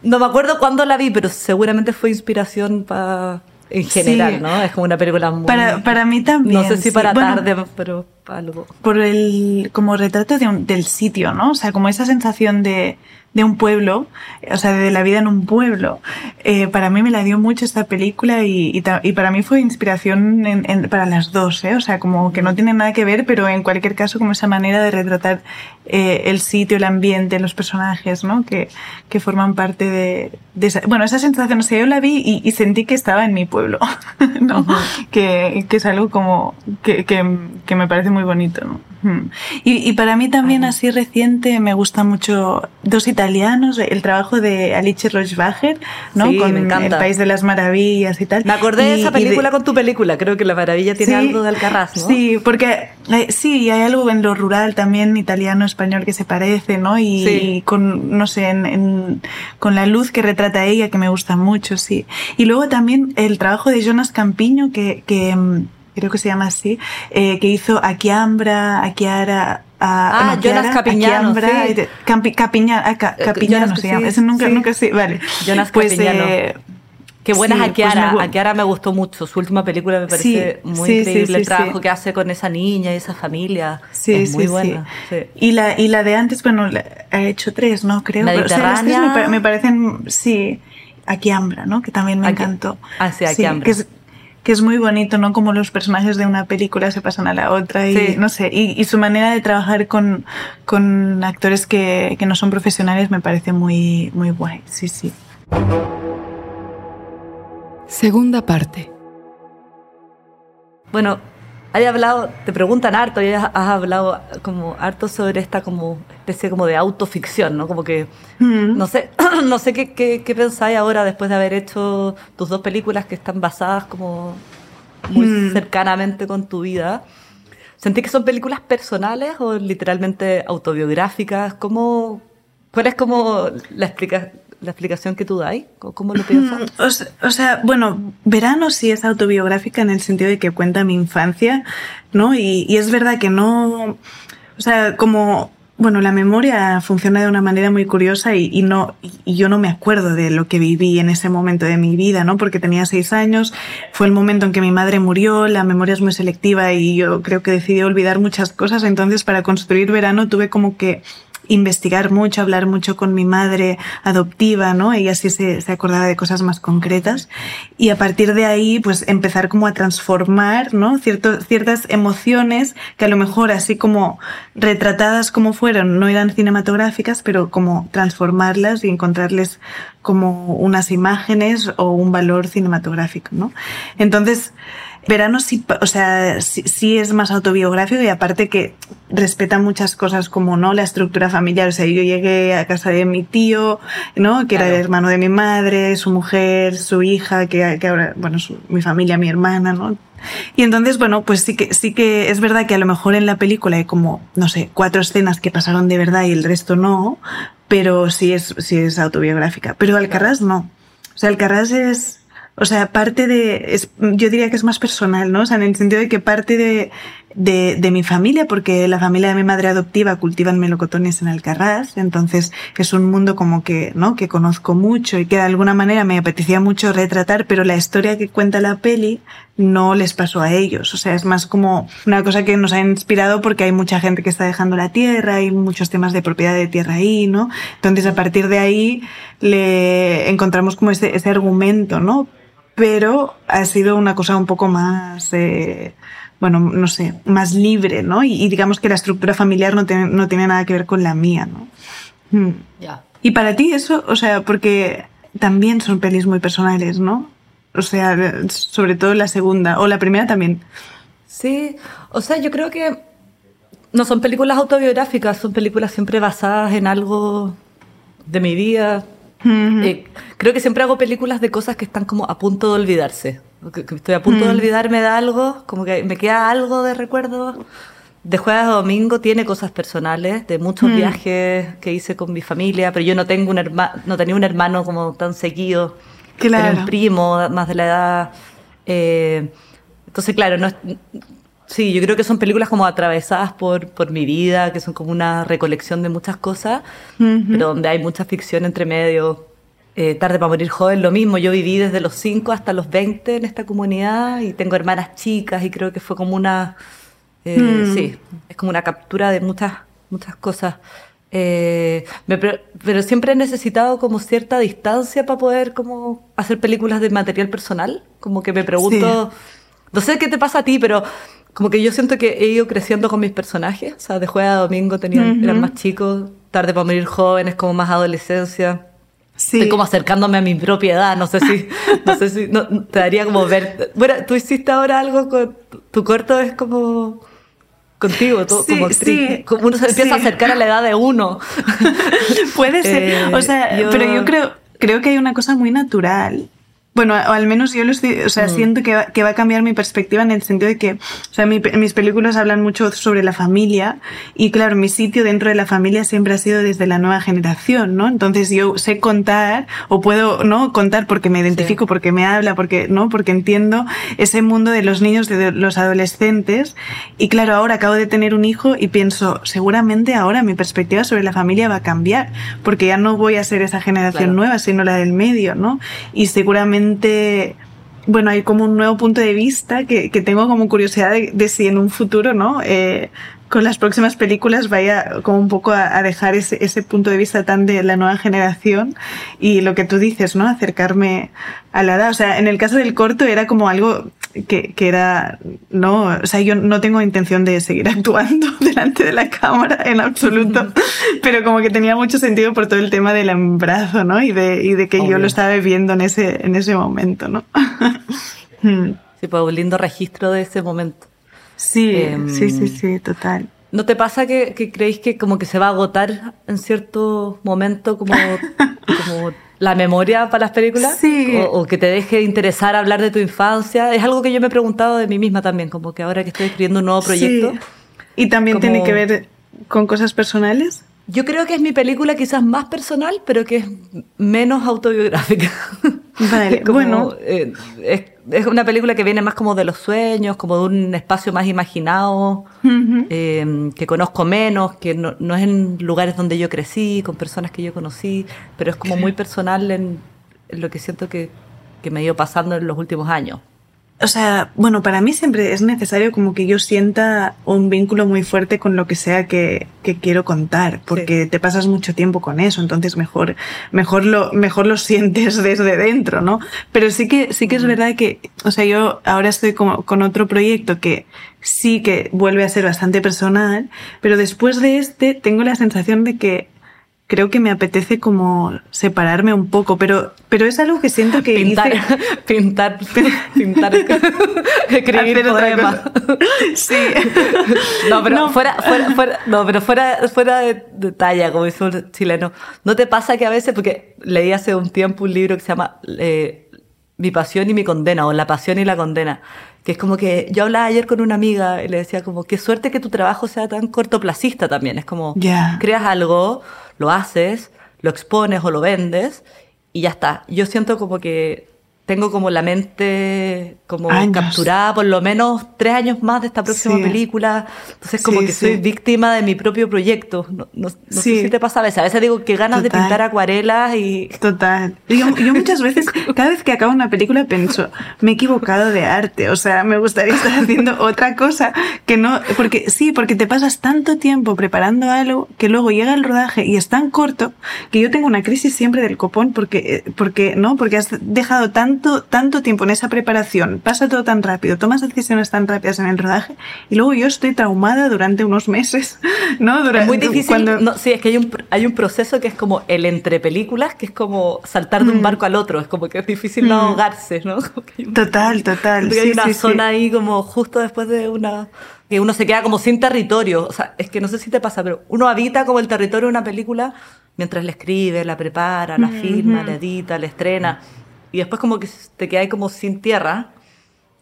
No me acuerdo cuándo la vi, pero seguramente fue inspiración para en general, sí. ¿no? Es como una película muy... Para, para mí también. No sé si sí. para bueno, tarde, pero algo. Por el, como retrato de un, del sitio, ¿no? O sea, como esa sensación de, de un pueblo, o sea, de la vida en un pueblo. Eh, para mí me la dio mucho esta película y, y, y para mí fue inspiración en, en, para las dos, ¿eh? O sea, como que no tiene nada que ver, pero en cualquier caso como esa manera de retratar eh, el sitio, el ambiente, los personajes, ¿no? Que, que forman parte de, de esa, bueno, esa sensación, o sea, yo la vi y, y sentí que estaba en mi pueblo, *laughs* ¿no? Uh -huh. que, que es algo como que, que, que me parece muy bonito, ¿no? Y, y, para mí también así reciente me gusta mucho dos italianos, el trabajo de Alice Rochbacher, ¿no? Sí, con me. El País de las Maravillas y tal. Me acordé y, de esa película de... con tu película, creo que La Maravilla tiene sí, algo de Alcaraz, ¿no? Sí, porque hay, sí, hay algo en lo rural también italiano, español que se parece, ¿no? Y, sí. y con, no sé, en, en, con la luz que retrata ella que me gusta mucho, sí. Y luego también el trabajo de Jonas Campiño que, que creo que se llama así, eh, que hizo Aquiambra, Aquiara, Ah, no, Jonas Capiñano, sí. Campi, Capiñano, ah, ca, Capiñano Jonas, se llama. Sí, Eso nunca, sí. nunca sí, vale. Jonas pues, Capiñano. Eh, Qué buena es Akiara. Pues me... Akiara me gustó mucho. Su última película me parece muy increíble. el trabajo que hace con esa niña y esa familia. Sí, es muy buena. Y, la, y la de antes, bueno, ha hecho tres, ¿no? Creo. La Pero, o sea, las tres me, me, parecen, sí. Akiambra, ¿no? Que también me Aquí, encantó. Ah, sí. Que es, que es muy bonito, ¿no? Como los personajes de una película se pasan a la otra y sí. no sé, y, y, su manera de trabajar con, con actores que, que, no son profesionales me parece muy, muy guay, sí, sí. Segunda parte. Bueno, hay hablado, te preguntan harto, y has hablado como harto sobre esta como especie como de autoficción, ¿no? Como que, mm. no sé, *clears throat* no sé qué, qué, qué, pensáis ahora después de haber hecho tus dos películas que están basadas como muy Mm. cercanamente con tu vida. ¿Sentís que son películas personales o literalmente autobiográficas? ¿Cómo, ¿Cuál es como la, explica, la explicación que tú dais? ¿Cómo- ¿Cómo lo piensas? Mm, O, se- o sea, bueno, Verano sí es autobiográfica en el sentido de que cuenta mi infancia, ¿no? Y, y es verdad que no, o sea, como, bueno, la memoria funciona de una manera muy curiosa y, y no, y- yo no me acuerdo de lo que viví en ese momento de mi vida, ¿no? Porque tenía seis años, fue el momento en que mi madre murió, la memoria es muy selectiva y yo creo que decidí olvidar muchas cosas, entonces para construir Verano tuve como que investigar mucho, hablar mucho con mi madre adoptiva, ¿no? Ella sí se, acordaba de cosas más concretas. Y a partir de ahí, pues empezar como a transformar, ¿no? Ciertas emociones que a lo mejor así como retratadas como fueron, no eran cinematográficas, pero como transformarlas y encontrarles como unas imágenes o un valor cinematográfico, ¿no? Entonces, Verano sí, o sea, sí, sí es más autobiográfico y aparte que respeta muchas cosas como, ¿no? La estructura familiar. O sea, yo llegué a casa de mi tío, ¿no? Que era el hermano de mi madre, su mujer, su hija, que, que ahora, bueno, su- mi familia, mi hermana, ¿no? Y entonces, bueno, pues sí que, sí que es verdad que a lo mejor en la película hay como, no sé, cuatro escenas que pasaron de verdad y el resto no, pero sí es, sí es autobiográfica. Pero Alcarrás no. O sea, Alcarrás es, o sea, parte de, es, yo diría que es más personal, ¿no? O sea, en el sentido de que parte de, de, de mi familia, porque la familia de mi madre adoptiva cultivan melocotones en Alcarrás, entonces es un mundo como que, ¿no? Que conozco mucho y que de alguna manera me apetecía mucho retratar, pero la historia que cuenta la peli no les pasó a ellos. O sea, es más como una cosa que nos ha inspirado porque hay mucha gente que está dejando la tierra, hay muchos temas de propiedad de tierra ahí, ¿no? Entonces, a partir de ahí le encontramos como ese, ese argumento, ¿no? Pero ha sido una cosa un poco más, eh, bueno, no sé, más libre, ¿no? Y, y digamos que la estructura familiar no tiene, no tiene nada que ver con la mía, ¿no? Hmm. Ya. Y para ti eso, o sea, porque también son pelis muy personales, ¿no? O sea, sobre todo la segunda, o la primera también. Sí, o sea, yo creo que no son películas autobiográficas, son películas siempre basadas en algo de mi vida. Eh, creo que siempre hago películas de cosas que están como a punto de olvidarse. Que, que estoy a punto de olvidarme de algo, como que me queda algo de recuerdo. De jueves a domingo tiene cosas personales, de muchos viajes que hice con mi familia, pero yo no tengo un hermano, no tenía un hermano como tan seguido. Claro. Tenía un primo más de la edad. eh, entonces, claro, no es- sí, yo creo que son películas como atravesadas por, por mi vida, que son como una recolección de muchas cosas, pero donde hay mucha ficción entre medio. Eh, Tarde para morir joven, lo mismo. Yo viví desde los 5 hasta los 20 en esta comunidad y tengo hermanas chicas y creo que fue como una. eh, Sí, es como una captura de muchas, muchas cosas. Eh, me pero siempre he necesitado como cierta distancia para poder como hacer películas de material personal. Como que me pregunto, no sé qué te pasa a ti, pero como que yo siento que he ido creciendo con mis personajes. O sea, de jueves a domingo tenían, eran más chicos, tarde para morir jóvenes, como más adolescencia. Sí. Estoy como acercándome a mi propiedad, no sé si, *laughs* no sé si, no, te daría como ver. Bueno, tú hiciste ahora algo con tu, corto es como contigo, tú, Sí, como actriz. sí, Como uno se empieza a acercar a la edad de uno. *laughs* Puede ser. Eh, o sea, yo- pero yo creo, creo que hay una cosa muy natural. Bueno, o al menos yo lo estoy, o sea, Mm. siento que va, que va a cambiar mi perspectiva en el sentido de que, o sea, mi mis películas hablan mucho sobre la familia y claro, mi sitio dentro de la familia siempre ha sido desde la nueva generación, ¿no? Entonces yo sé contar o puedo, ¿no? Contar porque me identifico, porque me habla, porque, ¿no? Porque entiendo ese mundo de los niños, de los adolescentes y claro, ahora acabo de tener un hijo y pienso, seguramente ahora mi perspectiva sobre la familia va a cambiar porque ya no voy a ser esa generación Claro. nueva, sino la del medio, ¿no? Y seguramente bueno, hay como un nuevo punto de vista que, tengo como curiosidad de, si en un futuro, ¿no? Eh, con las próximas películas vaya como un poco a, a dejar ese, ese punto de vista tan de la nueva generación y lo que tú dices, ¿no? Acercarme a la edad. O sea, en el caso del corto era como algo que, que era, no, o sea, yo no tengo intención de seguir *laughs* actuando delante de la cámara en absoluto, pero como que tenía mucho sentido por todo el tema del embarazo, ¿no? Y de, y de que yo lo estaba viviendo en ese, en ese momento, ¿no? *laughs* Hmm. Sí, pues un lindo registro de ese momento. Sí, Em, sí, sí, sí, total. ¿No te pasa que, que creéis que como que se va a agotar en cierto momento como, *laughs* como la memoria para las películas? Sí. O, que te deje interesar hablar de tu infancia. Es algo que yo me he preguntado de mí misma también, como que ahora que estoy escribiendo un nuevo proyecto. ¿Y también tiene que ver con cosas personales? Yo creo que es mi película quizás más personal, pero que es menos autobiográfica. *laughs* Vale, bueno. Eh, es, una película que viene más como de los sueños, como de un espacio más imaginado, eh, que conozco menos, que no, es en lugares donde yo crecí, con personas que yo conocí, pero es como muy personal en, lo que siento que, que me ha ido pasando en los últimos años o sea, bueno, para mí siempre es necesario como que yo sienta un vínculo muy fuerte con lo que sea que, que quiero contar, porque te pasas mucho tiempo con eso, entonces mejor, mejor lo, mejor lo sientes *laughs* desde dentro, ¿no? Pero sí que, sí que es verdad que, o sea, yo ahora estoy como con otro proyecto que sí que vuelve a ser bastante personal, pero después de este tengo la sensación de que creo que me apetece como separarme un poco, pero, pero es algo que siento que pintar, *laughs* pintar, *laughs* pintar, *laughs* escribir poemas. Sí. No, pero fuera, fuera, fuera, no, pero fuera, fuera de, talla, como dice un chileno. ¿No te pasa que a veces, porque leí hace un tiempo un libro que se llama eh, Mi pasión y mi condena, o La pasión y la condena, que es como que yo hablaba ayer con una amiga y le decía como, qué suerte que tu trabajo sea tan cortoplacista también. Es como, creas algo, lo haces, lo expones o lo vendes y ya está. Yo siento como que tengo como la mente como capturada por lo menos tres años más de esta próxima película. Entonces como que soy víctima de mi propio proyecto. No, no, sé si te pasa a veces. A veces digo que ganas de pintar acuarelas y... Total. Yo, yo, muchas veces, cada vez que acabo una película pienso, me he equivocado de arte. O sea, me gustaría estar haciendo otra cosa que no... Porque sí, porque te pasas tanto tiempo preparando algo que luego llega el rodaje y es tan corto que yo tengo una crisis siempre del copón porque, porque ¿no? Porque has dejado tanto tanto, tiempo en esa preparación, pasa todo tan rápido, tomas decisiones tan rápidas en el rodaje y luego yo estoy traumada durante unos meses, *laughs* ¿no? Durante, es muy difícil. Cuando... sí, es que hay un, hay un proceso que es como el entre películas, que es como saltar de un mm. barco al otro, es como que es difícil no mm. ahogarse, ¿no? *laughs* total, *laughs* total. hay una zona ahí como justo después de una que uno se queda como sin territorio. O sea, es que no sé si te pasa, pero uno habita como el territorio de una película mientras la escribe, la prepara, la firma, la edita, la estrena y después como que te quedas como sin tierra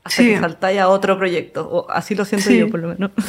hasta que saltáis a otro proyecto. O así lo siento yo, por lo menos. *laughs*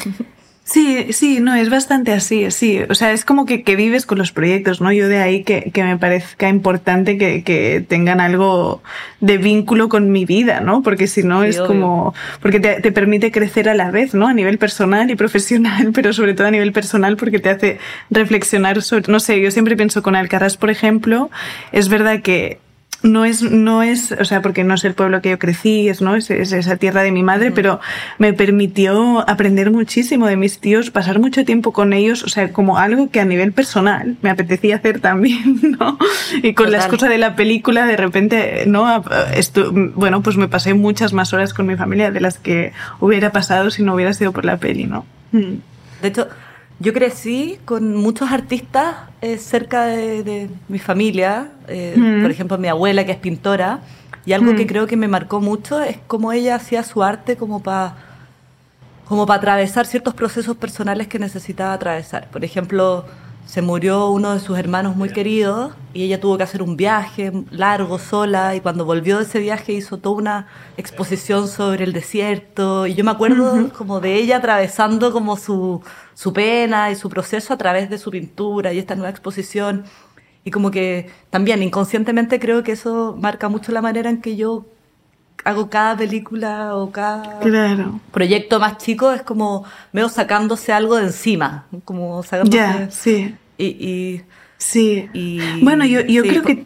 Sí, sí, no, es bastante así, sí. O sea, es como que, que vives con los proyectos, ¿no? Yo de ahí que, que me parezca importante que, que, tengan algo de vínculo con mi vida, ¿no? Porque si no es como... Porque te, te, permite crecer a la vez, ¿no? A nivel personal y profesional, *laughs* pero sobre todo a nivel personal porque te hace reflexionar sobre... No sé, yo siempre pienso con Alcaraz, por ejemplo, es verdad que no es, no es, o sea, porque no es el pueblo que yo crecí, es, ¿no? Es, esa tierra de mi madre, pero me permitió aprender muchísimo de mis tíos, pasar mucho tiempo con ellos, o sea, como algo que a nivel personal me apetecía hacer también, *laughs* ¿no? Y con las cosas de la película, de repente, ¿no? Esto, bueno, pues me pasé muchas más horas con mi familia de las que hubiera pasado si no hubiera sido por la peli, ¿no? Mm. De hecho, yo crecí con muchos artistas eh, cerca de, mi familia, eh, por ejemplo mi abuela que es pintora, y algo que creo que me marcó mucho es cómo ella hacía su arte como para como para atravesar ciertos procesos personales que necesitaba atravesar. Por ejemplo, se murió uno de sus hermanos muy queridos y ella tuvo que hacer un viaje largo sola y cuando volvió de ese viaje hizo toda una exposición sobre el desierto. Y yo me acuerdo como de ella atravesando como su, su pena y su proceso a través de su pintura y esta nueva exposición. Y como que también inconscientemente creo que eso marca mucho la manera en que yo hago cada película o cada proyecto más chico, es como veo sacándose algo de encima, como sacándose... sí. Y, y Sí. bueno, yo, yo creo que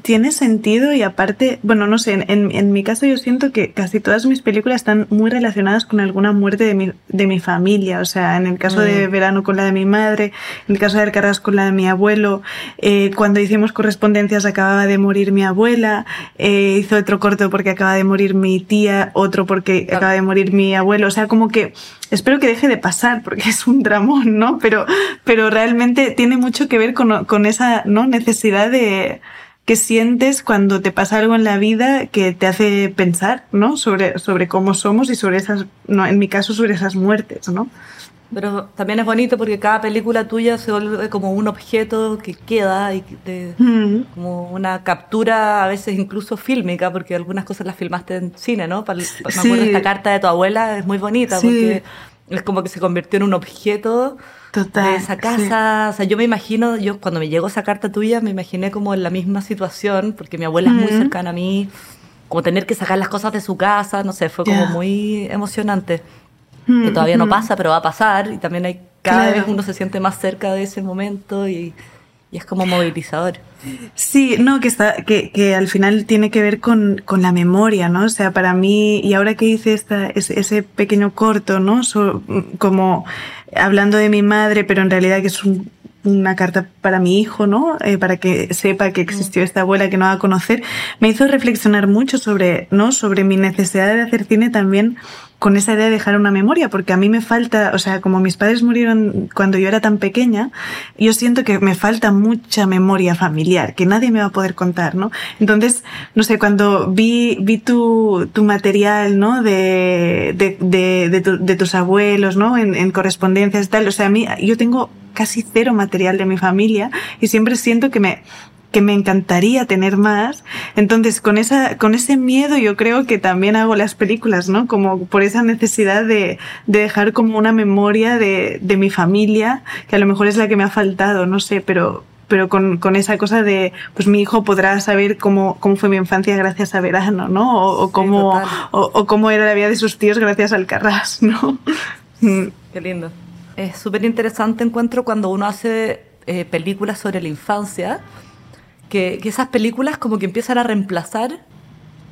tiene sentido y aparte, bueno, no sé, en, en, mi caso yo siento que casi todas mis películas están muy relacionadas con alguna muerte de mi, de mi familia. O sea, en el caso de mm. Verano con la de mi madre, en el caso de Alcaraz con la de mi abuelo, eh, cuando hicimos correspondencias acababa de morir mi abuela, eh, hizo otro corto porque acaba de morir mi tía, otro porque acaba de morir mi abuelo. O sea, como que espero que deje de pasar porque *laughs* es un dramón, ¿no? Pero, pero realmente tiene mucho que ver con, con esa ¿no? necesidad de que sientes cuando te pasa algo en la vida que te hace pensar, ¿no? Sobre, sobre cómo somos y sobre esas, no, en mi caso, sobre esas muertes, ¿no? Pero también es bonito porque cada película tuya se vuelve como un objeto que queda y Mm. como una captura a veces incluso fílmica, porque algunas cosas las filmaste en cine, ¿no? Me Sí. acuerdo esta carta de tu abuela, es muy bonita Sí. porque es como que se convirtió en un objeto Total, de esa casa. O sea, yo me imagino, yo cuando me llegó esa carta tuya, me imaginé como en la misma situación, porque mi abuela es muy Mm. cercana a mí, como tener que sacar las cosas de su casa, no sé, fue como Ya. muy emocionante Mm, que todavía no mm. pasa, pero va a pasar y también hay cada Claro. vez uno se siente más cerca de ese momento y, y es como movilizador. Sí, no, que está, que, que al final tiene que ver con, con la memoria, ¿no? O sea, para mí, y ahora que hice esta, ese, ese pequeño corto, ¿no? So- como hablando de mi madre, pero en realidad que es un- una carta para mi hijo, ¿no? Eh, para que sepa que existió esta abuela que no va a conocer, me hizo reflexionar mucho sobre, ¿no? Sobre mi necesidad de hacer cine también con esa idea de dejar una memoria, porque a mí me falta, o sea, como mis padres murieron cuando yo era tan pequeña, yo siento que me falta mucha memoria familiar, que nadie me va a poder contar, ¿no? Entonces, no sé, cuando vi, vi tu, tu material, ¿no? De, de, de, de, tu- de tus abuelos, ¿no? En, en correspondencias y tal, o sea, a mí, yo tengo casi cero material de mi familia y siempre siento que me, que me encantaría tener más. Entonces, con esa, con ese miedo yo creo que también hago las películas, ¿no? Como por esa necesidad de, de dejar como una memoria de, de mi familia, que a lo mejor es la que me ha faltado, no sé, pero, pero con, con esa cosa de, pues mi hijo podrá saber cómo, cómo fue mi infancia gracias a Verano, ¿no? O, o cómo, o cómo era la vida de sus tíos gracias al Carras, *laughs* ¿no? Mm. Qué lindo. Es súper interesante encuentro cuando uno hace eh, películas sobre la infancia, que, que esas películas como que empiezan a reemplazar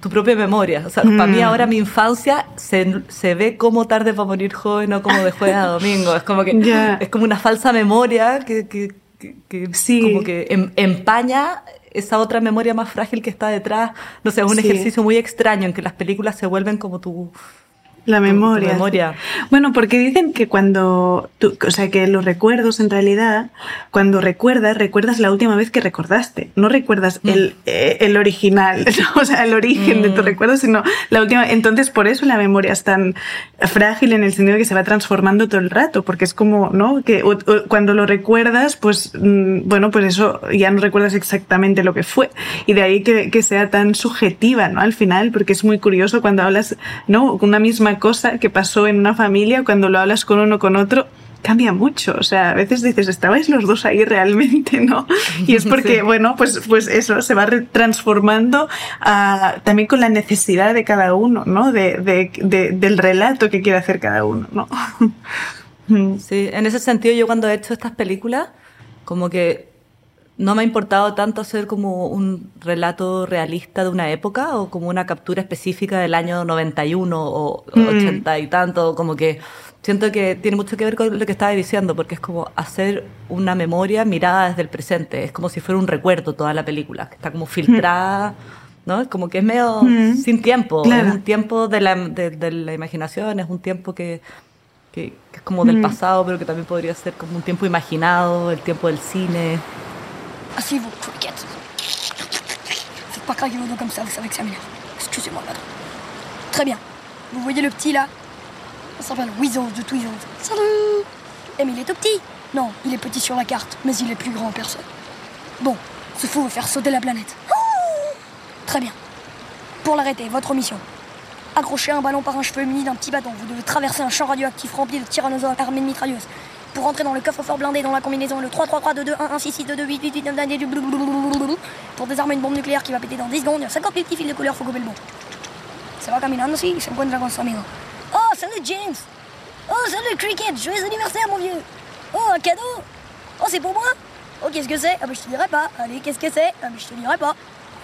tu propia memoria. O sea, para mí Mm. ahora mi infancia se, se ve como tarde para morir joven o como de jueves a domingo. Es como que es como una falsa memoria que, que, que- que Sí. como que em- empaña esa otra memoria más frágil que está detrás. No sé, es un Sí. ejercicio muy extraño en que las películas se vuelven como tu, La tu- tu memoria. memoria. Bueno, porque dicen que cuando, tú- o sea, que los recuerdos en realidad, cuando recuerdas, recuerdas la última vez que recordaste, no recuerdas Mm. el, eh, el original, *laughs* o sea, el origen de tu Mm. recuerdo, sino la última. Entonces, por eso la memoria es tan frágil en el sentido de que se va transformando todo el rato, porque es como, ¿no? Que o- o cuando lo recuerdas, pues, mm, bueno, pues eso ya no recuerdas exactamente lo que fue. Y de ahí que, que sea tan subjetiva, ¿no? Al final, porque es muy curioso cuando hablas, ¿no? Una misma cosa que pasó en una familia, cuando lo hablas con uno con otro, cambia mucho. O sea, a veces dices, estabais los dos ahí realmente, ¿no? *laughs* Y es porque, Sí. bueno, pues, pues eso se va transformando ah, también con la necesidad de cada uno, ¿no? De, de- de- del relato que quiere hacer cada uno, ¿no? *laughs* Sí, en ese sentido yo cuando he hecho estas películas, como que no me ha importado tanto hacer como un relato realista de una época o como una captura específica del año 91 o Mm. 80 y tanto, como que siento que tiene mucho que ver con lo que estaba diciendo, porque es como hacer una memoria mirada desde el presente, es como si fuera un recuerdo toda la película, que está como filtrada, ¿no? Como que es medio Mm. sin tiempo, Claro. es un tiempo de la, de, de la imaginación, es un tiempo que, que, que es como del Mm. pasado, pero que también podría ser como un tiempo imaginado, el tiempo del cine. Asseyez-vous, Cricket. Faites pas craquer vos dos comme ça, vous savez que ça m'énerve. Excusez-moi, madame. Très bien. Vous voyez le petit là? Ça s'appelle Weasel de Tweezles. Salut Eh mais il est tout petit Non, il est petit sur la carte, mais il est plus grand en personne. Bon, ce fou veut faire sauter la planète. Très bien. Pour l'arrêter, votre mission. Accrocher un ballon par un cheveu muni d'un petit bâton. Vous devez traverser un champ radioactif rempli de tyrannosaures armés de mitrailleuses. Pour rentrer dans le coffre-fort blindé dans la combinaison le 3 3 3 2 2 1 1 6 6 2 2 8 8 8 9 9 10 blablabla. Pour désarmer une bombe nucléaire qui va péter dans 10 secondes, il y a 50 000 petits fils de couleur. Oh, salut James Oh, salut Cricket Joyeux anniversaire, mon vieux Oh, un cadeau Oh, c'est pour moi Oh, qu'est-ce que c'est Ah, bah, je te dirai pas. Allez, qu'est-ce que c'est Ah, mais je te dirai pas.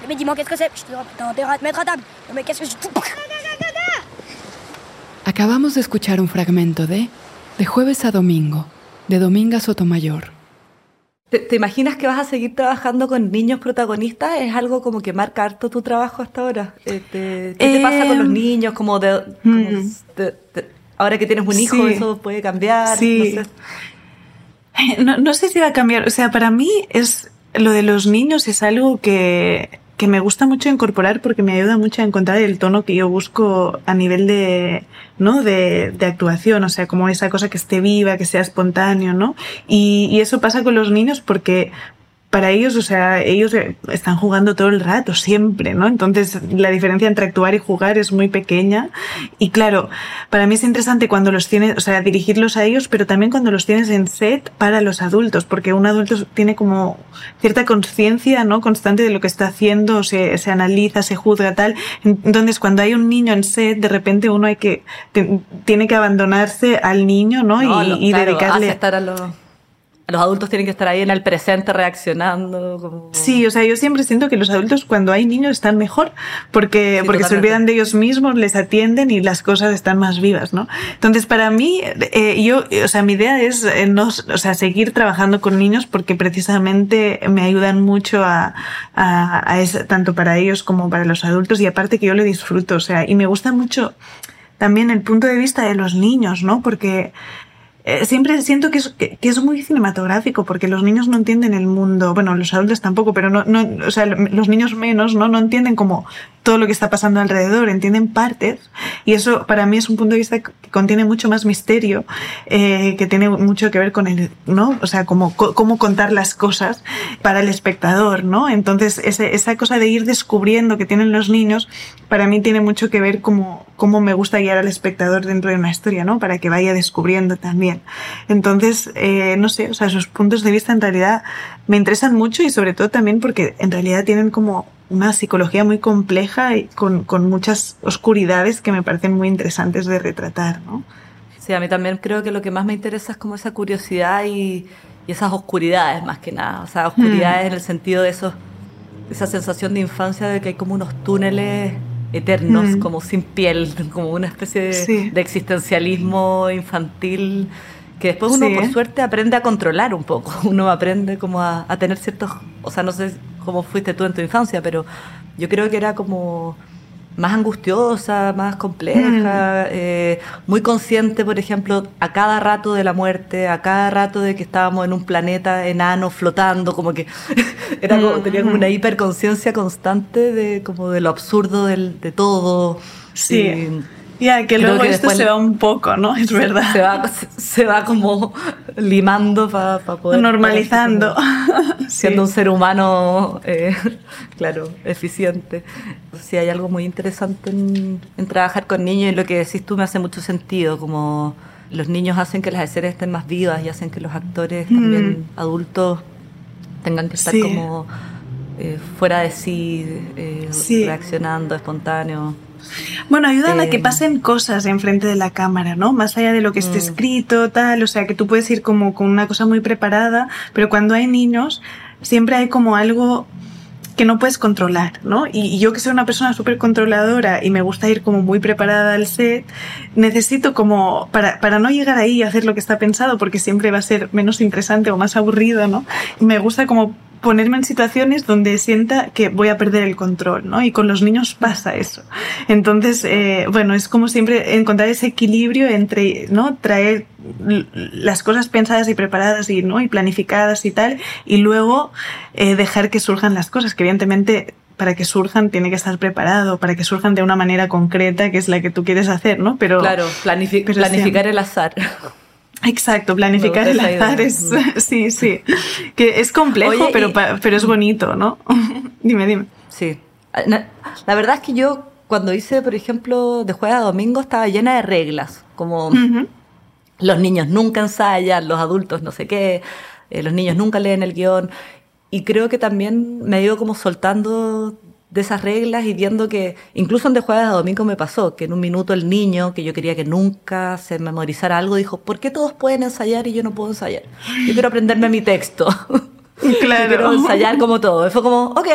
Mais dis-moi, qu'est-ce que c'est Je te dirai pas. T'as à te mettre à table. Mais qu'est-ce que je... Acabamos de escuchar un de De jueves a domingo, de Dominga Sotomayor. ¿Te, te imaginas que vas a seguir trabajando con niños protagonistas? ¿Es algo como que marca harto tu trabajo hasta ahora? Eh, ¿Qué te pasa con los Em, niños? Como de, como mm. de- de- ahora que tienes un hijo, Sí. eso puede cambiar. Sí. no sé. No, no sé si va a cambiar. O sea, para mí es lo de los niños es algo que que me gusta mucho incorporar porque me ayuda mucho a encontrar el tono que yo busco a nivel de, ¿no? De, de actuación, o sea, como esa cosa que esté viva, que sea espontáneo, ¿no? Y, y eso pasa con los niños porque para ellos, o sea, ellos están jugando todo el rato, siempre, ¿no? Entonces, la diferencia entre actuar y jugar es muy pequeña. Y claro, para mí es interesante cuando los tienes, o sea, dirigirlos a ellos, pero también cuando los tienes en set para los adultos, porque un adulto tiene como cierta conciencia, ¿no? Constante de lo que está haciendo, se, se analiza, se juzga, tal. Entonces, cuando hay un niño en set, de repente uno hay que, tiene que abandonarse al niño, ¿no? No, y, y claro, dedicarle. aceptar a los, los adultos tienen que estar ahí en el presente reaccionando. Como... Sí, o sea, yo siempre siento que los adultos cuando hay niños están mejor porque, Sí, porque se olvidan de ellos mismos, les atienden y las cosas están más vivas, ¿no? Entonces, para mí, eh, yo, o sea, mi idea es eh, no, o sea, seguir trabajando con niños porque precisamente me ayudan mucho a, a, a esa- tanto para ellos como para los adultos y aparte que yo lo disfruto, o sea, y me gusta mucho también el punto de vista de los niños, ¿no? Porque eh, siempre siento que es, que, que es muy cinematográfico porque los niños no entienden el mundo, bueno, los adultos tampoco, pero no, no, o sea, los niños menos, ¿no? No entienden como todo lo que está pasando alrededor, entienden partes y eso para mí es un punto de vista que contiene mucho más misterio, eh, que tiene mucho que ver con el, ¿no? O sea, cómo, cómo contar las cosas para el espectador, ¿no? Entonces, ese, esa cosa de ir descubriendo que tienen los niños, para mí tiene mucho que ver cómo, cómo me gusta guiar al espectador dentro de una historia, ¿no? Para que vaya descubriendo también. Entonces, eh, no sé, o sea, sus puntos de vista en realidad me interesan mucho y sobre todo también porque en realidad tienen como una psicología muy compleja y con, con muchas oscuridades que me parecen muy interesantes de retratar, ¿no? Sí, a mí también creo que lo que más me interesa es como esa curiosidad y, y esas oscuridades más que nada. O sea, oscuridades en el sentido de esos, esa sensación de infancia de que hay como unos túneles eternos, Mm. como sin piel, *laughs* como una especie de, Sí. de existencialismo infantil que después uno Sí. por suerte aprende a controlar un poco. *laughs* Uno aprende como a, a tener ciertos, o sea, no sé cómo fuiste tú en tu infancia, pero yo creo que era como más angustiosa, más compleja, eh, muy consciente, por ejemplo, a cada rato de la muerte, a cada rato de que estábamos en un planeta enano flotando, como que *laughs* era como, tenía como una hiperconciencia constante de como de lo absurdo del, de todo. Sí. Y- Ya, que Creo luego que esto se va un poco, ¿no? Es verdad. se va, se va como limando para poder... Normalizando. como *laughs* Siendo un ser humano, eh, *laughs* claro, eficiente. Sí, hay algo muy interesante en, en trabajar con niños y lo que decís tú me hace mucho sentido, como los niños hacen que las escenas estén más vivas y hacen que los actores también adultos tengan que estar Sí. como eh, fuera de sí, eh, Sí. reaccionando, espontáneo. Bueno, ayudan a que Eh, pasen cosas enfrente de la cámara, ¿no? Más allá de lo que esté Mm. escrito, tal. O sea, que tú puedes ir como con una cosa muy preparada, pero cuando hay niños, siempre hay como algo que no puedes controlar, ¿no? Y, y yo que soy una persona súper controladora y me gusta ir como muy preparada al set, necesito como, para, para no llegar ahí y hacer lo que está pensado, porque siempre va a ser menos interesante o más aburrido, ¿no? Me gusta como ponerme en situaciones donde sienta que voy a perder el control, ¿no? Y con los niños pasa eso. Entonces, eh, bueno, es como siempre encontrar ese equilibrio entre, ¿no? Traer las cosas pensadas y preparadas y, ¿no? Y planificadas y tal, y luego eh, dejar que surjan las cosas, que evidentemente para que surjan tiene que estar preparado, para que surjan de una manera concreta que es la que tú quieres hacer, ¿no? Pero Claro, planifi- pero planificar el azar. Exacto, planificar el azar es, *laughs* sí, sí, que es complejo, Oye, pero, y- pero es bonito, ¿no? *laughs* dime, dime. Sí. Na- La verdad es que yo cuando hice, por ejemplo, de jueves a domingo estaba llena de reglas, como los niños nunca ensayan, los adultos no sé qué, eh, los niños nunca leen el guion. Y creo que también me he ido como soltando de esas reglas y viendo que incluso en de jueves a domingo me pasó que en un minuto el niño que yo quería que nunca se memorizara algo dijo, ¿por qué todos pueden ensayar y yo no puedo ensayar? Yo quiero aprenderme mi texto. *laughs* Claro. *laughs* Yo quiero ensayar como todo. Fue como, ok.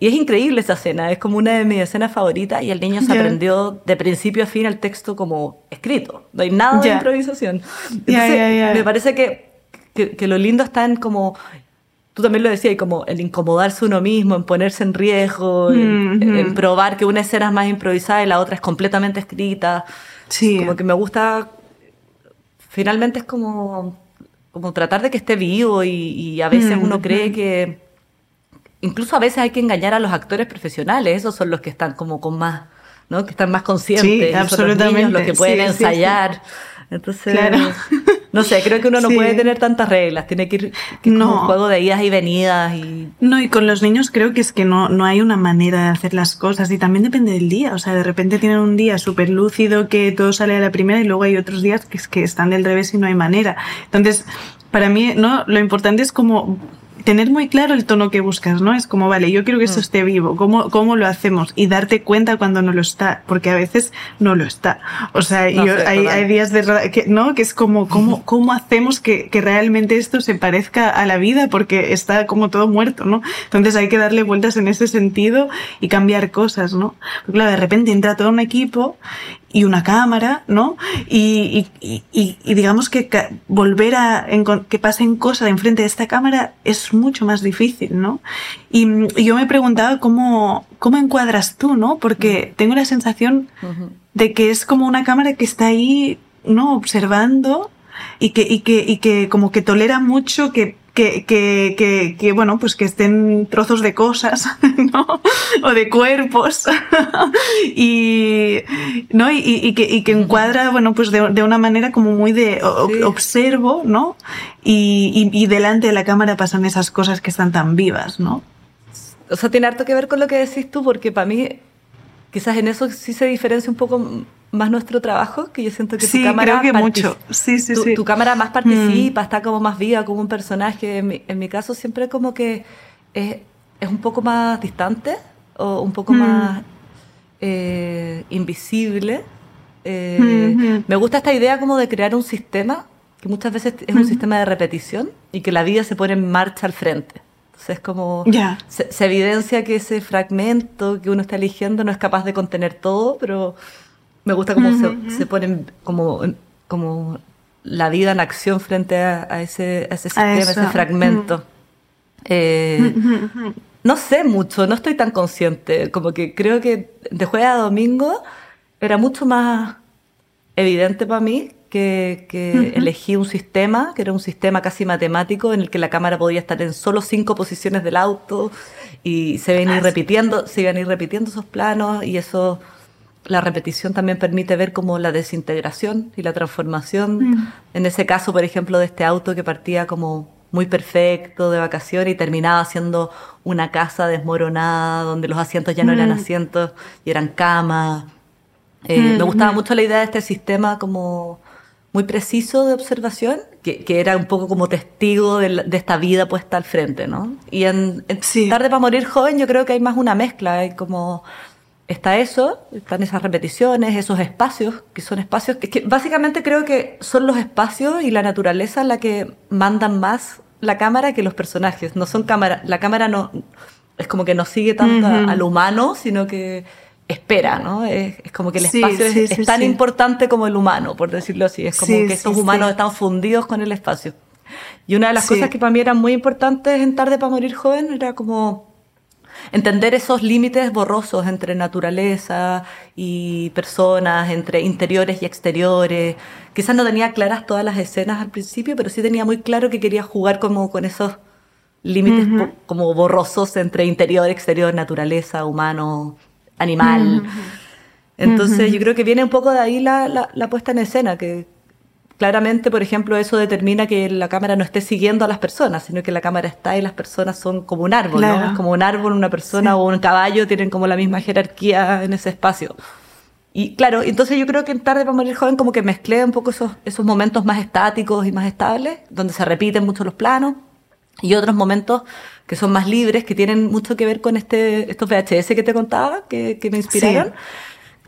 Y es increíble esa escena. Es como una de mis escenas favoritas. Y el niño se aprendió de principio a fin el texto como escrito. No hay nada de improvisación. Entonces, me parece que, que, que lo lindo está en como. Tú también lo decías, y como el incomodarse uno mismo, en ponerse en riesgo, en, Mhm. en probar que una escena es más improvisada y la otra es completamente escrita. Sí. Como que me gusta. Finalmente es como, como tratar de que esté vivo y, y a veces Mm, uno cree que, incluso a veces hay que engañar a los actores profesionales, esos son los que están como con más, ¿no? Que están más conscientes, Sí, absolutamente. Los, niños, los que pueden Sí, sí, ensayar. Entonces, Claro. no sé, creo que uno no Sí. puede tener tantas reglas, tiene que ir que como No. un juego de idas y venidas y No, y con los niños creo que es que no, no hay una manera de hacer las cosas y también depende del día. O sea, de repente tienen un día súper lúcido que todo sale a la primera y luego hay otros días que, es que están del revés y no hay manera. Entonces, para mí, ¿no? Lo importante es como tener muy claro el tono que buscas, ¿no? Es como, vale, yo quiero que esto Mm. esté vivo, ¿cómo, cómo lo hacemos? Y darte cuenta cuando no lo está, porque a veces no lo está. O sea, No yo- sé, hay, hay días de, que, ¿no? Que es como, ¿cómo, cómo hacemos que, que realmente esto se parezca a la vida? Porque está como todo muerto, ¿no? Entonces hay que darle vueltas en ese sentido y cambiar cosas, ¿no? Porque claro, de repente entra todo un equipo y una cámara, ¿no? Y, y, y, y digamos que volver a que pasen cosas enfrente de esta cámara es mucho más difícil, ¿no? Y, y yo me preguntaba cómo, cómo encuadras tú, ¿no? Porque tengo la sensación de que es como una cámara que está ahí, ¿no? Observando y que, y que, y que como que tolera mucho que, que, que, que, que, bueno, pues que estén trozos de cosas, *laughs* ¿no? O de cuerpos. *laughs* y, ¿no? Y, y- que, y que encuadra, bueno, pues de, de una manera como muy de Sí. observo, ¿no? Y, y, y delante de la cámara pasan esas cosas que están tan vivas, ¿no? O sea, tiene harto que ver con lo que decís tú, porque para mí, quizás en eso sí se diferencia un poco más nuestro trabajo, que yo siento que Sí, tu cámara. creo que mucho. Sí, sí, tu, sí. Mm. tu cámara más participa, está como más viva, como un personaje. En mi, en mi caso, siempre como que es, es un poco más distante o un poco Mm. más eh, invisible. Eh, Ujú. Me gusta esta idea como de crear un sistema, que muchas veces es un Ujú. sistema de repetición y que la vida se pone en marcha al frente. Entonces, como se, se evidencia que ese fragmento que uno está eligiendo no es capaz de contener todo, pero me gusta cómo se, se pone como, como la vida en acción frente a, a ese, a ese sistema, a ese fragmento. Eh, no sé mucho, no estoy tan consciente. Como que creo que de jueves a domingo era mucho más evidente para mí que, que elegí un sistema, que era un sistema casi matemático, en el que la cámara podía estar en solo cinco posiciones del auto y se iban a ir repitiendo, se iban a ir repitiendo esos planos y eso, la repetición también permite ver como la desintegración y la transformación. En ese caso, por ejemplo, de este auto que partía como muy perfecto de vacaciones y terminaba siendo una casa desmoronada donde los asientos ya no eran Mm. asientos y eran camas. Eh, Me gustaba mucho la idea de este sistema como muy preciso de observación, que, que era un poco como testigo de, la- de esta vida puesta al frente, ¿no? Y en, en Sí. Tarde para morir joven yo creo que hay más una mezcla, hay como... Está eso, están esas repeticiones, esos espacios, que son espacios que, que básicamente creo que son los espacios y la naturaleza la que mandan más la cámara que los personajes. No son cámara, la cámara no es como que no sigue tanto a- Ujú. al humano, sino que espera, ¿no? Es, es como que el Sí, espacio es- sí, es, tan sí. importante como el humano, por decirlo así. Es como que estos humanos están fundidos con el espacio. Y una de las cosas que para mí eran muy importantes en Tarde para Morir Joven era como entender esos límites borrosos entre naturaleza y personas, entre interiores y exteriores. Quizás no tenía claras todas las escenas al principio, pero sí tenía muy claro que quería jugar como con esos límites como borrosos entre interior, exterior, naturaleza, humano, animal. Entonces yo creo que viene un poco de ahí la, la- la puesta en escena, que claramente, por ejemplo, eso determina que la cámara no esté siguiendo a las personas, sino que la cámara está y las personas son como un árbol, ¿no? Claro. Es como un árbol, una persona Sí. o un caballo tienen como la misma jerarquía en ese espacio. Y claro, entonces yo creo que en Tarde para Morir Joven como que mezclé un poco esos, esos momentos más estáticos y más estables, donde se repiten mucho los planos, y otros momentos que son más libres, que tienen mucho que ver con este, estos VHS que te contaba, que, que me inspiraron,